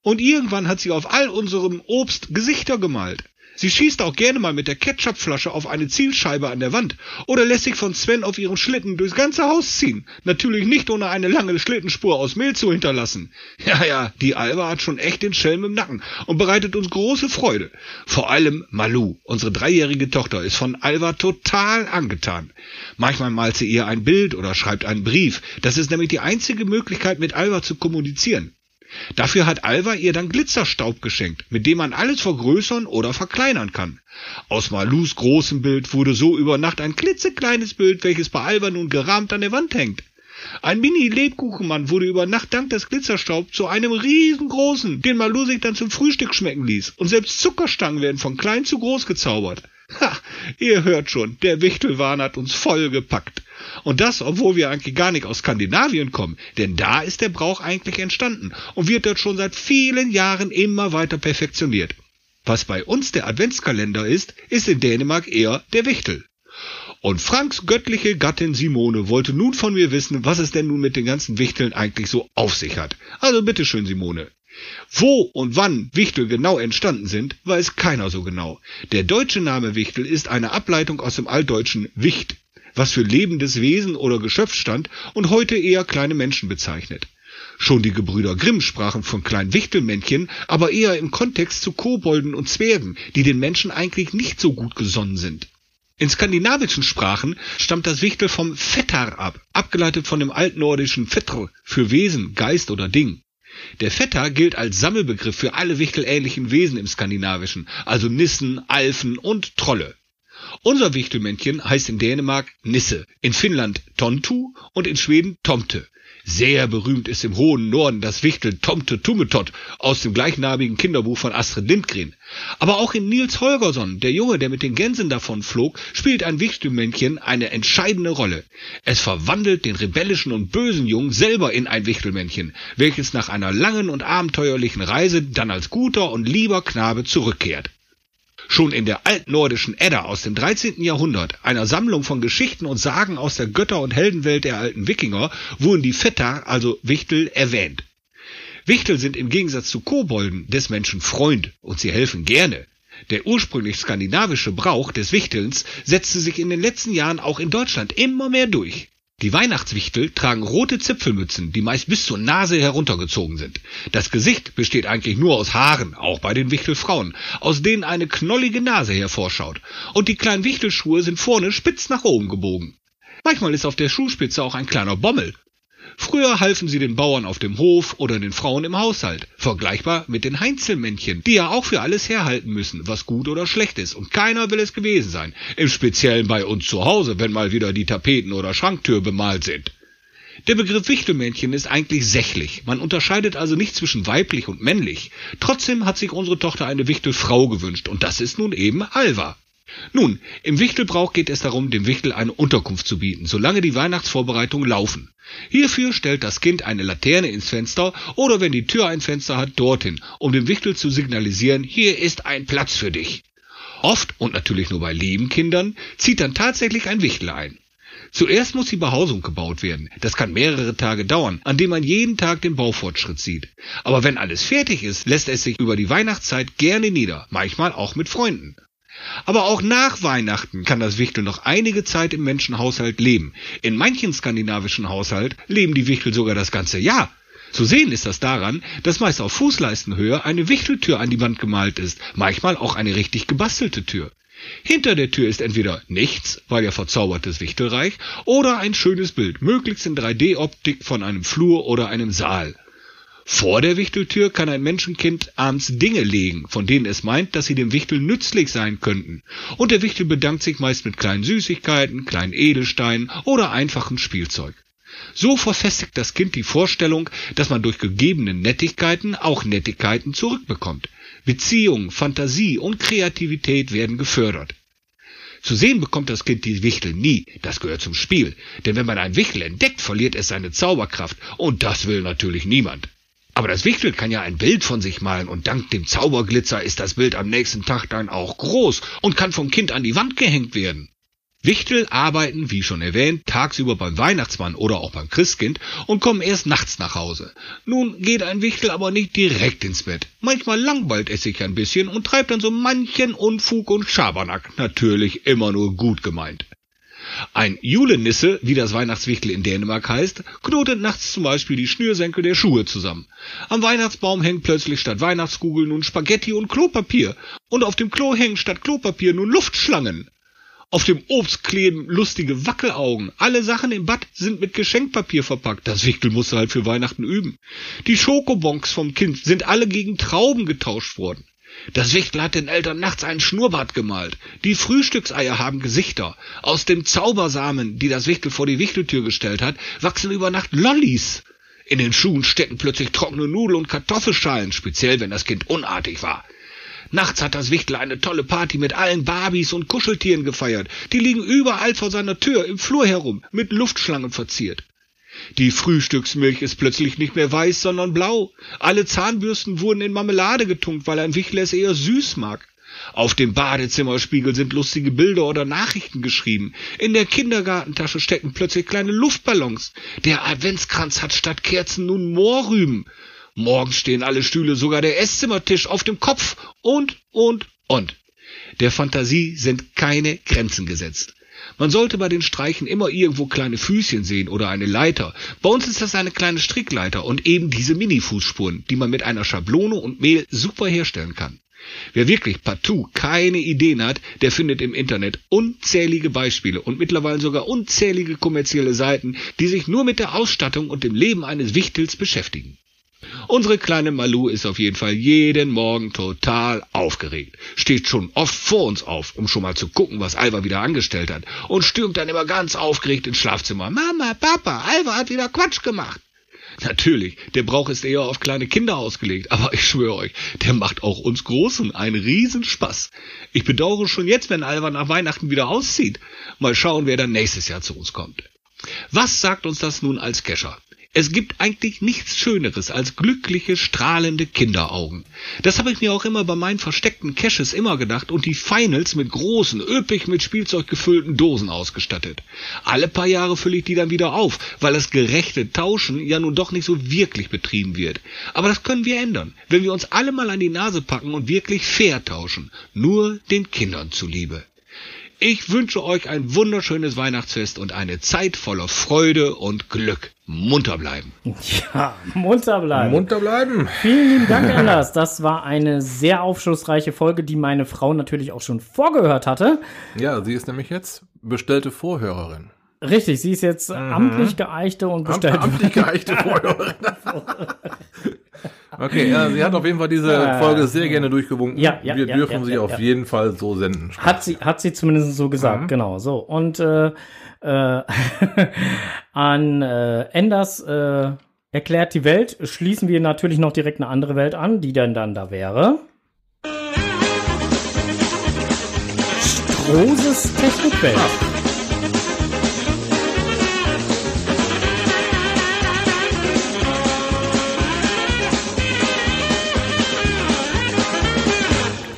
Und irgendwann hat sie auf all unserem Obst Gesichter gemalt. Sie schießt auch gerne mal mit der Ketchupflasche auf eine Zielscheibe an der Wand oder lässt sich von Sven auf ihrem Schlitten durchs ganze Haus ziehen. Natürlich nicht ohne eine lange Schlittenspur aus Mehl zu hinterlassen. Ja, ja, die Alba hat schon echt den Schelm im Nacken und bereitet uns große Freude. Vor allem Malu, unsere dreijährige Tochter, ist von Alba total angetan. Manchmal malt sie ihr ein Bild oder schreibt einen Brief. Das ist nämlich die einzige Möglichkeit, mit Alba zu kommunizieren. Dafür hat Alva ihr dann Glitzerstaub geschenkt, mit dem man alles vergrößern oder verkleinern kann. Aus Malus großem Bild wurde so über Nacht ein klitzekleines Bild, welches bei Alva nun gerahmt an der Wand hängt. Ein Mini-Lebkuchenmann wurde über Nacht dank des Glitzerstaubs zu einem riesengroßen, den Malu sich dann zum Frühstück schmecken ließ. Und selbst Zuckerstangen werden von klein zu groß gezaubert. Ha, ihr hört schon, der Wichtelwahn hat uns voll gepackt. Und das, obwohl wir eigentlich gar nicht aus Skandinavien kommen, denn da ist der Brauch eigentlich entstanden und wird dort schon seit vielen Jahren immer weiter perfektioniert. Was bei uns der Adventskalender ist, ist in Dänemark eher der Wichtel. Und Franks göttliche Gattin Simone wollte nun von mir wissen, was es denn nun mit den ganzen Wichteln eigentlich so auf sich hat. Also bitteschön, Simone. Wo und wann Wichtel genau entstanden sind, weiß keiner so genau. Der deutsche Name Wichtel ist eine Ableitung aus dem altdeutschen Wicht, was für lebendes Wesen oder Geschöpf stand und heute eher kleine Menschen bezeichnet. Schon die Gebrüder Grimm sprachen von kleinen Wichtelmännchen, aber eher im Kontext zu Kobolden und Zwergen, die den Menschen eigentlich nicht so gut gesonnen sind. In skandinavischen Sprachen stammt das Wichtel vom Fettar ab, abgeleitet von dem altnordischen Fetr für Wesen, Geist oder Ding. Der Vetter gilt als Sammelbegriff für alle wichtelähnlichen Wesen im Skandinavischen, also Nissen, Alfen und Trolle. Unser Wichtelmännchen heißt in Dänemark Nisse, in Finnland Tontu und in Schweden Tomte. Sehr berühmt ist im hohen Norden das Wichtel Tomte Tummetott aus dem gleichnamigen Kinderbuch von Astrid Lindgren. Aber auch in Nils Holgersson, der Junge, der mit den Gänsen davon flog, spielt ein Wichtelmännchen eine entscheidende Rolle. Es verwandelt den rebellischen und bösen Jungen selber in ein Wichtelmännchen, welches nach einer langen und abenteuerlichen Reise dann als guter und lieber Knabe zurückkehrt. Schon in der altnordischen Edda aus dem 13. Jahrhundert, einer Sammlung von Geschichten und Sagen aus der Götter- und Heldenwelt der alten Wikinger, wurden die Fettar, also Wichtel, erwähnt. Wichtel sind im Gegensatz zu Kobolden des Menschen Freund und sie helfen gerne. Der ursprünglich skandinavische Brauch des Wichtelns setzte sich in den letzten Jahren auch in Deutschland immer mehr durch. Die Weihnachtswichtel tragen rote Zipfelmützen, die meist bis zur Nase heruntergezogen sind. Das Gesicht besteht eigentlich nur aus Haaren, auch bei den Wichtelfrauen, aus denen eine knollige Nase hervorschaut. Und die kleinen Wichtelschuhe sind vorne spitz nach oben gebogen. Manchmal ist auf der Schuhspitze auch ein kleiner Bommel. Früher halfen sie den Bauern auf dem Hof oder den Frauen im Haushalt, vergleichbar mit den Heinzelmännchen, die ja auch für alles herhalten müssen, was gut oder schlecht ist, und keiner will es gewesen sein, im Speziellen bei uns zu Hause, wenn mal wieder die Tapeten oder Schranktür bemalt sind. Der Begriff Wichtelmännchen ist eigentlich sächlich. Man unterscheidet also nicht zwischen weiblich und männlich. Trotzdem hat sich unsere Tochter eine Wichtelfrau gewünscht, und das ist nun eben Alva. Nun, im Wichtelbrauch geht es darum, dem Wichtel eine Unterkunft zu bieten, solange die Weihnachtsvorbereitungen laufen. Hierfür stellt das Kind eine Laterne ins Fenster oder wenn die Tür ein Fenster hat, dorthin, um dem Wichtel zu signalisieren, hier ist ein Platz für dich. Oft, und natürlich nur bei lieben Kindern, zieht dann tatsächlich ein Wichtel ein. Zuerst muss die Behausung gebaut werden. Das kann mehrere Tage dauern, an dem man jeden Tag den Baufortschritt sieht. Aber wenn alles fertig ist, lässt es sich über die Weihnachtszeit gerne nieder, manchmal auch mit Freunden. Aber auch nach Weihnachten kann das Wichtel noch einige Zeit im Menschenhaushalt leben. In manchen skandinavischen Haushalt leben die Wichtel sogar das ganze Jahr. Zu sehen ist das daran, dass meist auf Fußleistenhöhe eine Wichteltür an die Wand gemalt ist, manchmal auch eine richtig gebastelte Tür. Hinter der Tür ist entweder nichts, weil ja verzaubertes Wichtelreich, oder ein schönes Bild, möglichst in 3D-Optik von einem Flur oder einem Saal. Vor der Wichteltür kann ein Menschenkind abends Dinge legen, von denen es meint, dass sie dem Wichtel nützlich sein könnten. Und der Wichtel bedankt sich meist mit kleinen Süßigkeiten, kleinen Edelsteinen oder einfachem Spielzeug. So verfestigt das Kind die Vorstellung, dass man durch gegebene Nettigkeiten auch Nettigkeiten zurückbekommt. Beziehung, Fantasie und Kreativität werden gefördert. Zu sehen bekommt das Kind die Wichtel nie, das gehört zum Spiel, denn wenn man ein Wichtel entdeckt, verliert es seine Zauberkraft, und das will natürlich niemand. Aber das Wichtel kann ja ein Bild von sich malen und dank dem Zauberglitzer ist das Bild am nächsten Tag dann auch groß und kann vom Kind an die Wand gehängt werden. Wichtel arbeiten, wie schon erwähnt, tagsüber beim Weihnachtsmann oder auch beim Christkind und kommen erst nachts nach Hause. Nun geht ein Wichtel aber nicht direkt ins Bett. Manchmal langweilt es sich ein bisschen und treibt dann so manchen Unfug und Schabernack. Natürlich immer nur gut gemeint. Ein Julenisse, wie das Weihnachtswichtel in Dänemark heißt, knotet nachts zum Beispiel die Schnürsenkel der Schuhe zusammen. Am Weihnachtsbaum hängt plötzlich statt Weihnachtskugeln nun Spaghetti und Klopapier. Und auf dem Klo hängen statt Klopapier nun Luftschlangen. Auf dem Obst kleben lustige Wackelaugen. Alle Sachen im Bad sind mit Geschenkpapier verpackt. Das Wichtel musste halt für Weihnachten üben. Die Schokobons vom Kind sind alle gegen Trauben getauscht worden. Das Wichtel hat den Eltern nachts einen Schnurrbart gemalt. Die Frühstückseier haben Gesichter. Aus dem Zaubersamen, die das Wichtel vor die Wichteltür gestellt hat, wachsen über Nacht Lollis. In den Schuhen stecken plötzlich trockene Nudel- und Kartoffelschalen, speziell wenn das Kind unartig war. Nachts hat das Wichtel eine tolle Party mit allen Barbies und Kuscheltieren gefeiert. Die liegen überall vor seiner Tür im Flur herum, mit Luftschlangen verziert. Die Frühstücksmilch ist plötzlich nicht mehr weiß, sondern blau. Alle Zahnbürsten wurden in Marmelade getunkt, weil ein Wichler es eher süß mag. Auf dem Badezimmerspiegel sind lustige Bilder oder Nachrichten geschrieben. In der Kindergartentasche stecken plötzlich kleine Luftballons. Der Adventskranz hat statt Kerzen nun Mohrrüben. Morgens stehen alle Stühle, sogar der Esszimmertisch auf dem Kopf und, und, und. Der Fantasie sind keine Grenzen gesetzt. Man sollte bei den Streichen immer irgendwo kleine Füßchen sehen oder eine Leiter. Bei uns ist das eine kleine Strickleiter und eben diese Mini-Fußspuren, die man mit einer Schablone und Mehl super herstellen kann. Wer wirklich partout keine Ideen hat, der findet im Internet unzählige Beispiele und mittlerweile sogar unzählige kommerzielle Seiten, die sich nur mit der Ausstattung und dem Leben eines Wichtels beschäftigen. Unsere kleine Malu ist auf jeden Fall jeden Morgen total aufgeregt. Steht schon oft vor uns auf, um schon mal zu gucken, was Alva wieder angestellt hat. Und stürmt dann immer ganz aufgeregt ins Schlafzimmer. Mama, Papa, Alva hat wieder Quatsch gemacht. Natürlich, der Brauch ist eher auf kleine Kinder ausgelegt, aber ich schwöre euch, der macht auch uns Großen einen Riesenspaß. Ich bedauere schon jetzt, wenn Alva nach Weihnachten wieder auszieht. Mal schauen, wer dann nächstes Jahr zu uns kommt. Was sagt uns das nun als Kescher? Es gibt eigentlich nichts Schöneres als glückliche, strahlende Kinderaugen. Das habe ich mir auch immer bei meinen versteckten Caches immer gedacht und die Finals mit großen, üppig mit Spielzeug gefüllten Dosen ausgestattet. Alle paar Jahre fülle ich die dann wieder auf, weil das gerechte Tauschen ja nun doch nicht so wirklich betrieben wird. Aber das können wir ändern, wenn wir uns alle mal an die Nase packen und wirklich fair tauschen. Nur den Kindern zuliebe. Ich wünsche euch ein wunderschönes Weihnachtsfest und eine Zeit voller Freude und Glück. Munter bleiben. Ja, munter bleiben. Munter bleiben. Vielen lieben Dank, Anders. Das war eine sehr aufschlussreiche Folge, die meine Frau natürlich auch schon vorgehört hatte. Ja, sie ist nämlich jetzt bestellte Vorhörerin. Richtig, sie ist jetzt amtlich geeichte und bestellte. Amtlich geeichte Vorhörerin. okay, ja, sie hat auf jeden Fall diese Folge sehr gerne durchgewunken. Ja, ja, Wir ja, dürfen ja, sie ja, auf ja. jeden Fall so senden. Hat sie, hat sie zumindest so gesagt, genau. So. Und äh, äh, an äh, Enders äh, erklärt die Welt schließen wir natürlich noch direkt eine andere Welt an, die dann dann da wäre. Stroses Technikwelt.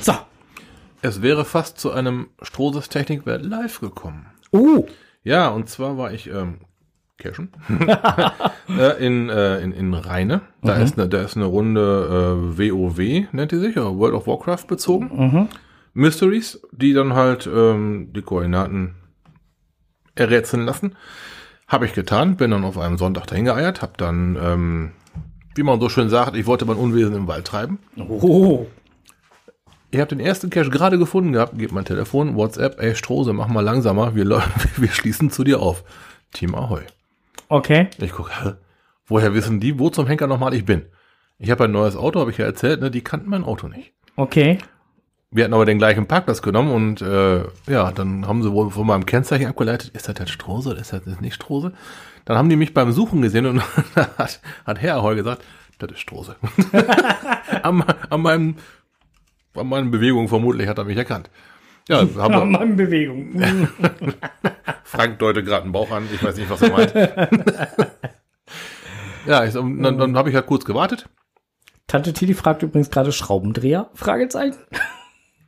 So. Es wäre fast zu einem Strohses Technikwelt live gekommen. Uh, Ja, und zwar war ich ähm, cashen äh, in, äh, in, in Rheine. Da, ist eine, da ist eine Runde äh, WoW, nennt die sich, World of Warcraft bezogen. Mysteries, die dann halt ähm, die Koordinaten errätseln lassen. Habe ich getan, bin dann auf einem Sonntag dahin geeiert, habe dann, ähm, wie man so schön sagt, ich wollte mein Unwesen im Wald treiben. oh. Ich habe den ersten Cache gerade gefunden gehabt, gebt mein Telefon, WhatsApp, ey Strose, mach mal langsamer, wir, wir schließen zu dir auf. Team Ahoy. Okay. Ich gucke, woher wissen die, wo zum Henker nochmal ich bin? Ich habe ein neues Auto, habe ich ja erzählt, ne? die kannten mein Auto nicht. Okay. Wir hatten aber den gleichen Parkplatz genommen und äh, ja, dann haben sie wohl von meinem Kennzeichen abgeleitet, ist das jetzt Strose oder ist das jetzt nicht Strose? Dann haben die mich beim Suchen gesehen und hat, hat Herr Ahoy gesagt, das ist Strose. an, an, meinem, an meinen Bewegungen vermutlich hat er mich erkannt. Ja, haben Ja, wir, meine Bewegung. Frank deutet gerade einen Bauch an, ich weiß nicht, was er meint. ja, ich, dann, dann habe ich halt kurz gewartet. Tante Tilly fragt übrigens gerade Schraubendreher? Fragezeichen.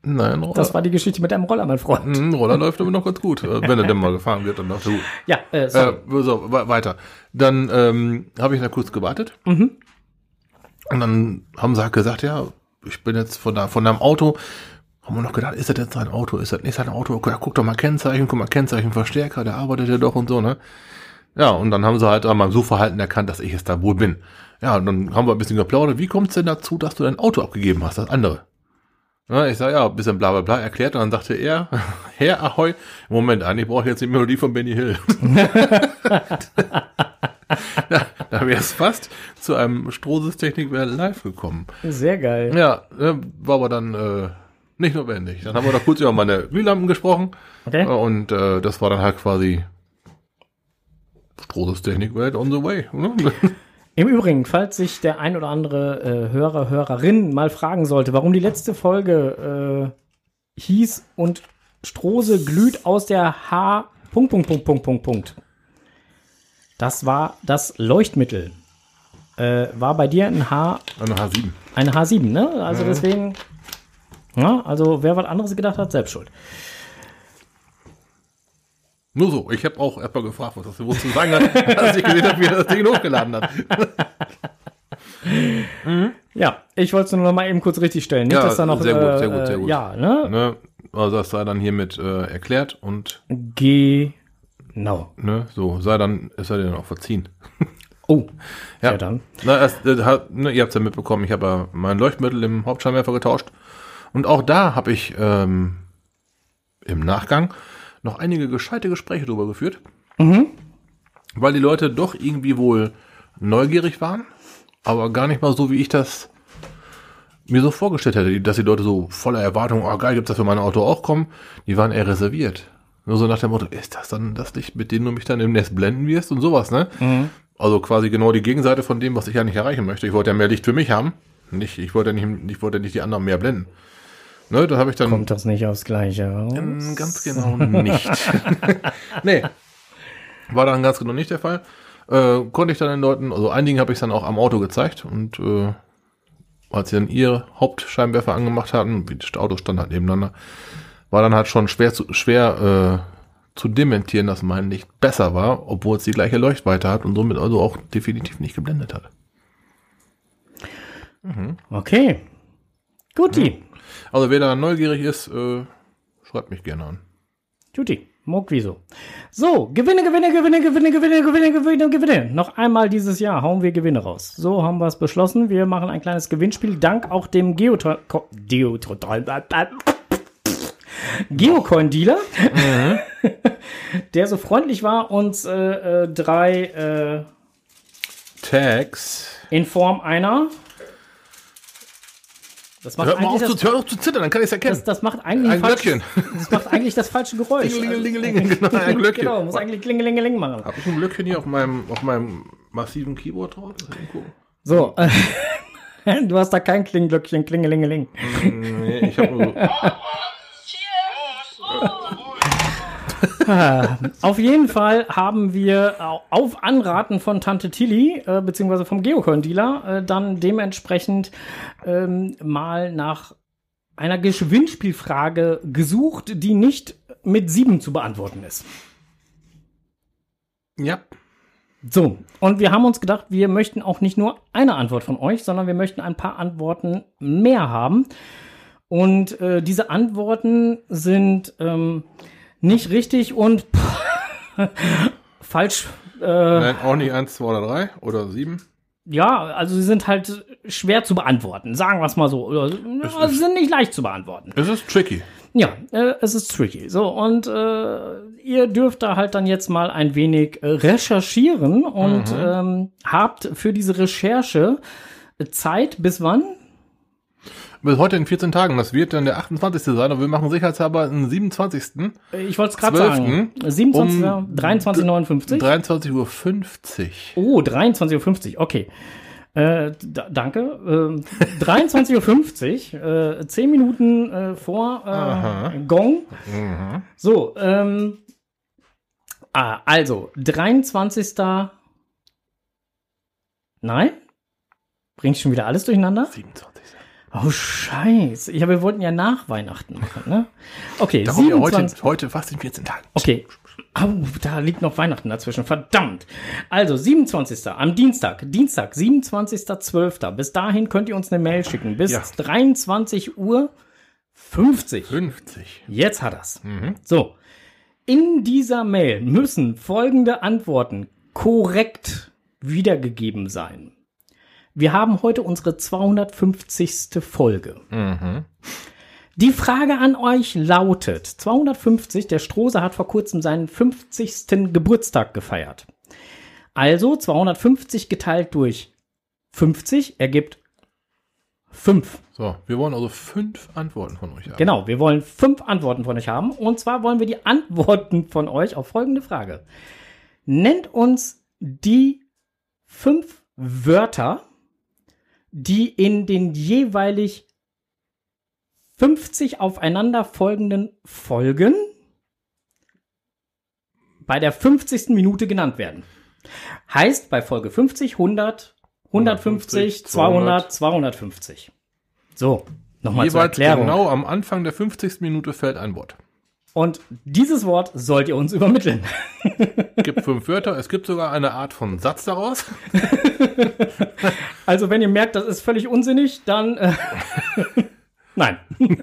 Nein, Roller, Das war die Geschichte mit deinem Roller, mein Freund. Mhm, Roller läuft aber noch ganz gut. Äh, Wenn er denn mal gefahren wird, dann er gut. Ja, äh, sorry. Äh, so, we- weiter. Dann ähm, habe ich da kurz gewartet. Und dann haben sie halt gesagt, ja, ich bin jetzt von, da, von deinem Auto. Haben wir noch gedacht, ist das jetzt sein Auto? Ist das nicht sein Auto? Okay, guck doch mal Kennzeichen, guck mal Kennzeichen, Verstärker, der arbeitet ja doch und so, ne? Ja, und dann haben sie halt an meinem Suchverhalten erkannt, dass ich es da wohl bin. Ja, und dann haben wir ein bisschen geplaudert. Wie kommt es denn dazu, dass du dein Auto abgegeben hast, das andere? Ja, ich sag ja, ein bisschen bla bla bla erklärt und dann sagte er, Herr Ahoy, Moment, eigentlich brauche ich jetzt die Melodie von Benny Hill. da da wäre es fast zu einem Strohses Technikwelt live gekommen. Sehr geil. Ja, äh, war aber dann äh, nicht notwendig. Dann haben wir da kurz über meine Glühlampen gesprochen Okay. äh, und äh, das war dann halt quasi Strohses Technikwelt on the way. Ne? Im Übrigen, falls sich der ein oder andere äh, Hörer, Hörerin mal fragen sollte, warum die letzte Folge äh, hieß und Strose glüht aus der H. Punkt, Punkt, Punkt, Punkt, Punkt, Punkt. Das war das Leuchtmittel. Äh, war bei dir ein H, Eine H7. eine H7, ne? Also deswegen, ja, also wer was anderes gedacht hat, selbst schuld. Nur so. Ich habe auch erstmal gefragt, was das wohl zu sagen hat, als ich gesehen habe, wie er das Ding hochgeladen hat. Ja, ich wollte es nur noch mal eben kurz richtig stellen. Nicht, Ja, dass da noch, sehr gut, sehr gut, sehr äh, gut. Ja, ne? Ne? Also das sei dann hiermit äh, erklärt und Genau. ne, so sei dann, ist er dir dann auch verziehen. Oh, Ja. ja, dann. Na, es, äh, hat, ne, ihr habt es ja mitbekommen, ich habe ja mein Leuchtmittel im Hauptscheinwerfer getauscht. Und auch da habe ich ähm, im Nachgang noch einige gescheite Gespräche drüber geführt. Weil die Leute doch irgendwie wohl neugierig waren, aber gar nicht mal so, wie ich das mir so vorgestellt hätte, dass die Leute so voller Erwartung, oh geil, gibt's das für mein Auto auch kommen, die waren eher reserviert. Nur so nach dem Motto, ist das dann das Licht, mit dem du mich dann im Nest blenden wirst und sowas, ne? Also quasi genau die Gegenseite von dem, was ich ja nicht erreichen möchte. Ich wollte ja mehr Licht für mich haben. Nicht, ich wollte ja nicht, ich wollte nicht die anderen mehr blenden. Ne, da habe ich dann Kommt das nicht aufs Gleiche raus? Ganz genau nicht. nee. War dann ganz genau nicht der Fall. Äh, konnte ich dann den Leuten, also einigen habe ich dann auch am Auto gezeigt und äh, als sie dann ihr Hauptscheinwerfer angemacht hatten, wie das Auto stand halt nebeneinander, war dann halt schon schwer zu, schwer äh, zu dementieren, dass mein Licht besser war, obwohl es die gleiche Leuchtweite hat und somit also auch definitiv nicht geblendet hat. Okay. Guti. Also wer da neugierig ist, äh, schreibt mich gerne an. Guti. Mock wieso. So, Gewinne, Gewinne, Gewinne, Gewinne, Gewinne, Gewinne, Gewinne, Gewinne. Noch einmal dieses Jahr hauen wir Gewinne raus. So haben wir es beschlossen. Wir machen ein kleines Gewinnspiel. Dank auch dem Geoto Ko- Geocoin-Dealer, der so freundlich war, uns äh, äh, drei äh, Tags. in Form einer. Das macht, Hört mal auf eigentlich zu, das, hör auf zu zittern, dann kann ich es erkennen. das, das macht eigentlich Ein falsch- Glöckchen. Das macht eigentlich das falsche Geräusch. Klingelingelingeling, genau, ein Glöckchen. Genau, muss eigentlich klingelingeling machen. Habe ich ein Glöckchen hier auf meinem, auf meinem massiven Keyboard drauf? So, du hast da kein Klinglöckchen, klingelingeling. Nee, ich habe nur so, Auf jeden Fall haben wir au- auf Anraten von Tante Tilly, äh, beziehungsweise vom Geocoin-Dealer, äh, dann dementsprechend ähm, mal nach einer Gewinnspielfrage gesucht, die nicht mit sieben zu beantworten ist. ja, So, und wir haben uns gedacht, wir möchten auch nicht nur eine Antwort von euch, sondern wir möchten ein paar Antworten mehr haben. Und äh, diese Antworten sind ähm, nicht richtig und falsch. Äh, nein, auch nicht eins, zwei oder drei oder sieben. ja, also sie sind halt schwer zu beantworten, sagen wir es mal so. Oder, sie sind nicht leicht zu beantworten. Es ist tricky. Ja, äh, es ist tricky. So, und äh, ihr dürft da halt dann jetzt mal ein wenig äh, recherchieren und ähm, habt für diese Recherche Zeit bis wann? Bis heute in 14 Tagen. Das wird dann der 28. sein, aber wir machen sicherheitshalber den 27. Äh, Ich wollte es gerade 12. sagen. 27. um 23.59 23.50 Uhr. Oh, 23.50 Uhr, okay. Äh, da, danke. Ähm, 23.50 Uhr, äh, 10 Minuten äh, vor äh, Gong. So, ähm, ah, also, 23. Nein? Bring ich schon wieder alles durcheinander? 27. Oh, scheiße. Ja, wir wollten ja nach Weihnachten machen, ne? Okay, Darum ja 27. heute, heute fast in 14 Tagen. Okay. Au, da liegt noch Weihnachten dazwischen. Verdammt. Also, 27. am Dienstag. Dienstag, 27.12. Bis dahin könnt ihr uns eine Mail schicken. Bis Ja. 23 Uhr 50. 50. Jetzt hat er's. So. In dieser Mail müssen folgende Antworten korrekt wiedergegeben sein. Wir haben heute unsere 250. Folge. Die Frage an euch lautet, 250, der Strose hat vor kurzem seinen 50. Geburtstag gefeiert. Also 250 geteilt durch 50 ergibt 5. So, wir wollen also fünf Antworten von euch haben. Genau, wir wollen fünf Antworten von euch haben. Und zwar wollen wir die Antworten von euch auf folgende Frage. Nennt uns die fünf Wörter, die in den jeweilig 50 aufeinander folgenden Folgen bei der 50. Minute genannt werden. Heißt bei Folge 50, 100, 150, 200, 250. So, nochmal zur Jeweils Erklärung. genau am Anfang der 50. Minute fällt ein Wort. Und dieses Wort sollt ihr uns übermitteln. Gibt fünf Wörter. Es gibt sogar eine Art von Satz daraus. Also wenn ihr merkt, das ist völlig unsinnig, dann äh, nein.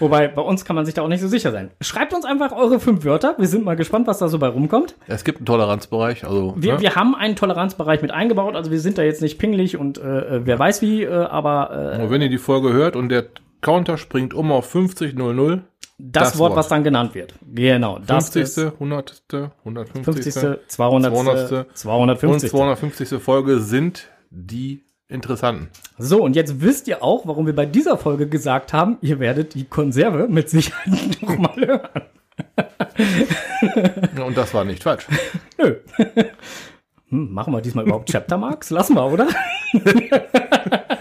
Wobei, bei uns kann man sich da auch nicht so sicher sein. Schreibt uns einfach eure fünf Wörter. Wir sind mal gespannt, was da so bei rumkommt. Es gibt einen Toleranzbereich. Also, Wir, ne? wir haben einen Toleranzbereich mit eingebaut, also wir sind da jetzt nicht pingelig und äh, äh, wer weiß wie, äh, aber äh, wenn ihr die Folge hört und der Counter springt um auf 50.00, das, das Wort, Wort. was dann genannt wird. Genau, das 50., ist 100., 150. 50., 200., 200. 250. und 250. Folge sind die interessanten. So, und jetzt wisst ihr auch, warum wir bei dieser Folge gesagt haben, ihr werdet die Konserve mit Sicherheit noch mal hören. Und das war nicht falsch. Nö. Hm, machen wir diesmal überhaupt Chapter Marks? Lassen wir, oder?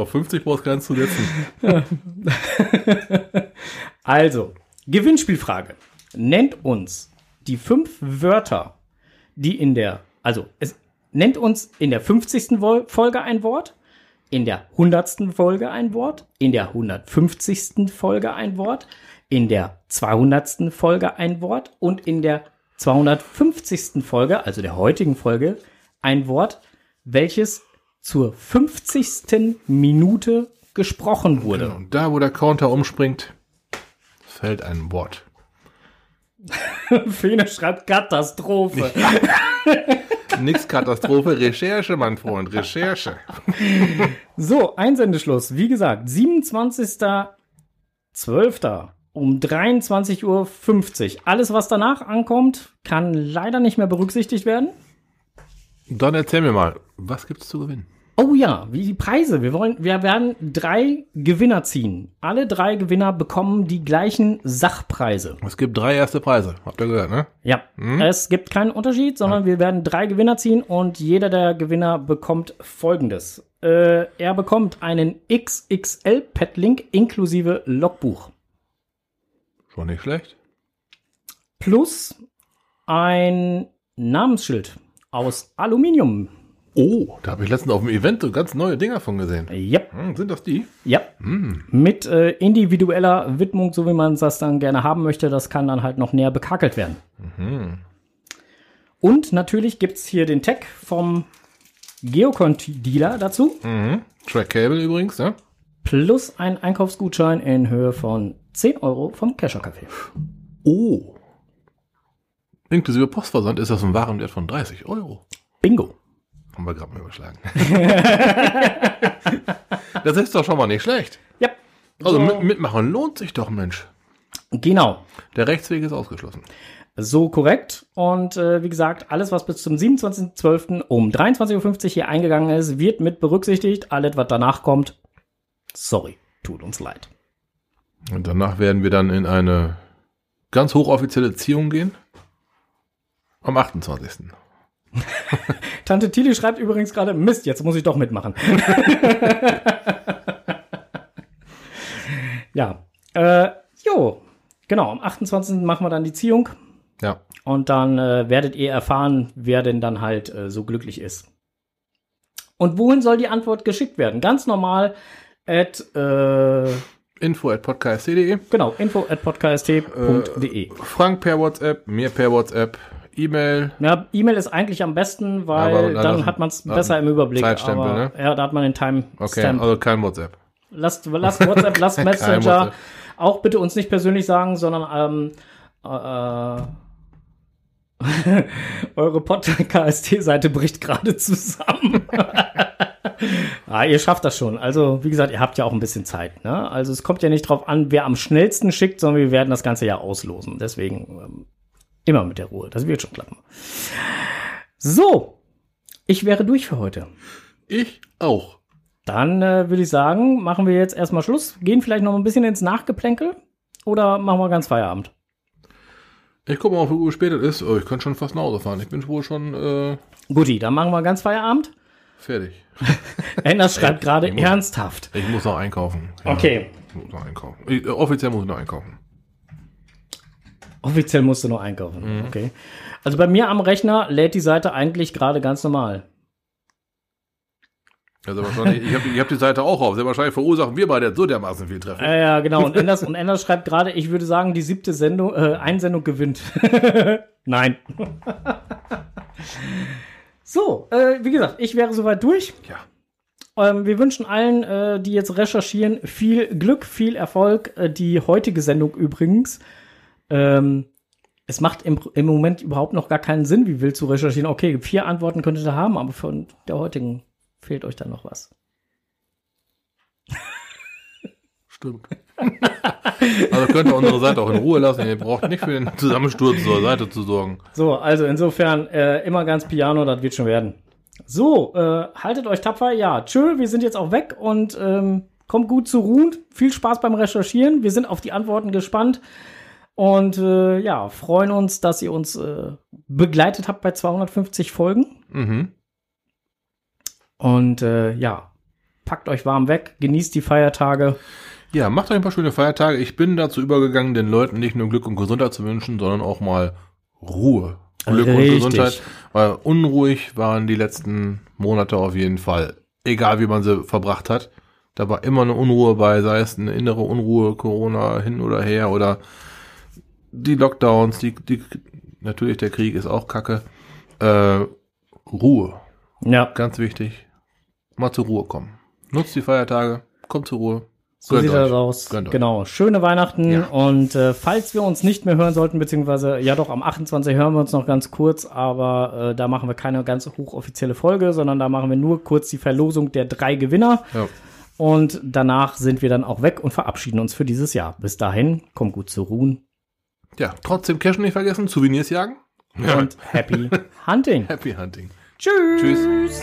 Auf 50 brauchst du keins zu setzen. Also, Gewinnspielfrage. Nennt uns die fünf Wörter, die in der, also es nennt uns in der 50. Vol- Folge ein Wort, in der 100. Folge ein Wort, in der 150. Folge ein Wort, in der 200. Folge ein Wort und in der 250. Folge, also der heutigen Folge, ein Wort, welches zur 50. Minute gesprochen wurde. Und da, wo der Counter umspringt, fällt ein Wort. Fene schreibt Katastrophe. Nix Katastrophe, Recherche, mein Freund, Recherche. So, Einsendeschluss. Wie gesagt, 27.12. um 23.50 Uhr. Alles, was danach ankommt, kann leider nicht mehr berücksichtigt werden. Dann erzähl mir mal, was gibt's zu gewinnen? Oh ja, wie die Preise. Wir wollen, wir werden drei Gewinner ziehen. Alle drei Gewinner bekommen die gleichen Sachpreise. Es gibt drei erste Preise, habt ihr gehört, ne? Ja, es gibt keinen Unterschied, sondern wir werden drei Gewinner ziehen und jeder der Gewinner bekommt folgendes. Äh, er bekommt einen XXL Petlink inklusive Logbuch Schon nicht schlecht. plus ein Namensschild aus Aluminium. Oh, da habe ich letztens auf dem Event so ganz neue Dinger von gesehen. Yep, Hm, sind das die? ja. Mit äh, individueller Widmung, so wie man das dann gerne haben möchte. Das kann dann halt noch näher bekakelt werden. Und natürlich gibt's hier den Tag vom Geocont-Dealer dazu. Mhm. Track Cable übrigens, ne? plus ein Einkaufsgutschein in Höhe von 10 Euro vom Kescher Café. Oh. Inklusive Postversand ist das ein Warenwert von 30 Euro. Bingo. Haben wir gerade mal überschlagen. das ist doch schon mal nicht schlecht. Ja. Also So. mit, mitmachen lohnt sich doch, Mensch. Genau. Der Rechtsweg ist ausgeschlossen. So korrekt. Und äh, wie gesagt, alles, was bis zum 27.12. um 23.50 Uhr hier eingegangen ist, wird mit berücksichtigt. Alles, was danach kommt, sorry, tut uns leid. Und danach werden wir dann in eine ganz hochoffizielle Ziehung gehen. Am 28. Tante Tilly schreibt übrigens gerade, Mist, jetzt muss ich doch mitmachen. ja. Äh, jo. Genau, am 28. machen wir dann die Ziehung. Ja. Und dann äh, werdet ihr erfahren, wer denn dann halt äh, so glücklich ist. Und wohin soll die Antwort geschickt werden? Ganz normal at, äh, Info at podcast.de. genau, info at podcast.de. Frank per WhatsApp, mir per WhatsApp, E-Mail. Ja, E-Mail ist eigentlich am besten, weil dann dann hat man es besser im Überblick. Zeitstempel, aber, ne? Ja, da hat man den Time Okay, Stamp. also kein WhatsApp. Lasst, lasst WhatsApp, lasst Messenger. WhatsApp. Auch bitte uns nicht persönlich sagen, sondern ähm, äh, eure Podcast-Seite bricht gerade zusammen. ah, ihr schafft das schon. Also, wie gesagt, ihr habt ja auch ein bisschen Zeit. Ne? Also, es kommt ja nicht drauf an, wer am schnellsten schickt, sondern wir werden das Ganze ja auslosen. Deswegen ähm, immer mit der Ruhe. Das wird schon klappen. So, ich wäre durch für heute. Ich auch. Dann äh, würde ich sagen, machen wir jetzt erstmal Schluss. Gehen vielleicht noch ein bisschen ins Nachgeplänkel oder machen wir ganz Feierabend? Ich gucke mal, wie Uhr spät es ist. Oh, ich könnte schon fast nach Hause fahren. Ich bin wohl schon äh, Guti, dann machen wir ganz Feierabend. fertig. Enders schreibt gerade ernsthaft. Ich muss noch einkaufen. Ja, Okay. Ich muss noch einkaufen. Ich, äh, offiziell muss ich noch einkaufen. Offiziell musst du nur einkaufen. Okay. Also bei mir am Rechner lädt die Seite eigentlich gerade ganz normal. Also wahrscheinlich, ich habe hab die Seite auch auf. Sehr wahrscheinlich verursachen wir beide so dermaßen viel Traffic. Ja, ja, genau. Und Enders, und Enders schreibt gerade, ich würde sagen, die siebte Sendung, äh, Einsendung gewinnt. Nein. so, äh, wie gesagt, ich wäre soweit durch. Ja. Ähm, wir wünschen allen, äh, die jetzt recherchieren, viel Glück, viel Erfolg. Äh, die heutige Sendung übrigens. Ähm, es macht im, im Moment überhaupt noch gar keinen Sinn, wie wild zu recherchieren. Okay, vier Antworten könntet ihr haben, aber von der heutigen fehlt euch dann noch was. Stimmt. also könnt ihr unsere Seite auch in Ruhe lassen. Ihr braucht nicht für den Zusammensturz zur Seite zu sorgen. So, also insofern äh, immer ganz piano, das wird schon werden. So, äh, haltet euch tapfer. Ja, tschö, wir sind jetzt auch weg und ähm, kommt gut zu ruhen. Viel Spaß beim Recherchieren. Wir sind auf die Antworten gespannt. Und äh, ja, freuen uns, dass ihr uns äh, begleitet habt bei 250 Folgen. Mhm. Und äh, ja, packt euch warm weg, genießt die Feiertage. Ja, macht euch ein paar schöne Feiertage. Ich bin dazu übergegangen, den Leuten nicht nur Glück und Gesundheit zu wünschen, sondern auch mal Ruhe. Glück Richtig. und Gesundheit. Weil unruhig waren die letzten Monate auf jeden Fall. Egal wie man sie verbracht hat. Da war immer eine Unruhe bei, sei es eine innere Unruhe, Corona hin oder her oder die Lockdowns, die, die natürlich der Krieg ist auch Kacke. Äh, Ruhe, Ja, ganz wichtig. Mal zur Ruhe kommen. Nutzt die Feiertage, kommt zur Ruhe. so Gönnt sieht euch. das aus. Gönnt euch. Genau. Schöne Weihnachten. Ja. Und äh, falls wir uns nicht mehr hören sollten, beziehungsweise ja doch am 28 hören wir uns noch ganz kurz, aber äh, da machen wir keine ganz hochoffizielle Folge, sondern da machen wir nur kurz die Verlosung der drei Gewinner. Ja. Und danach sind wir dann auch weg und verabschieden uns für dieses Jahr. Bis dahin, kommt gut zu ruhen Ja, trotzdem Cash nicht vergessen, Souvenirs jagen. und happy hunting. Happy Hunting. Tschüss. Tschüss.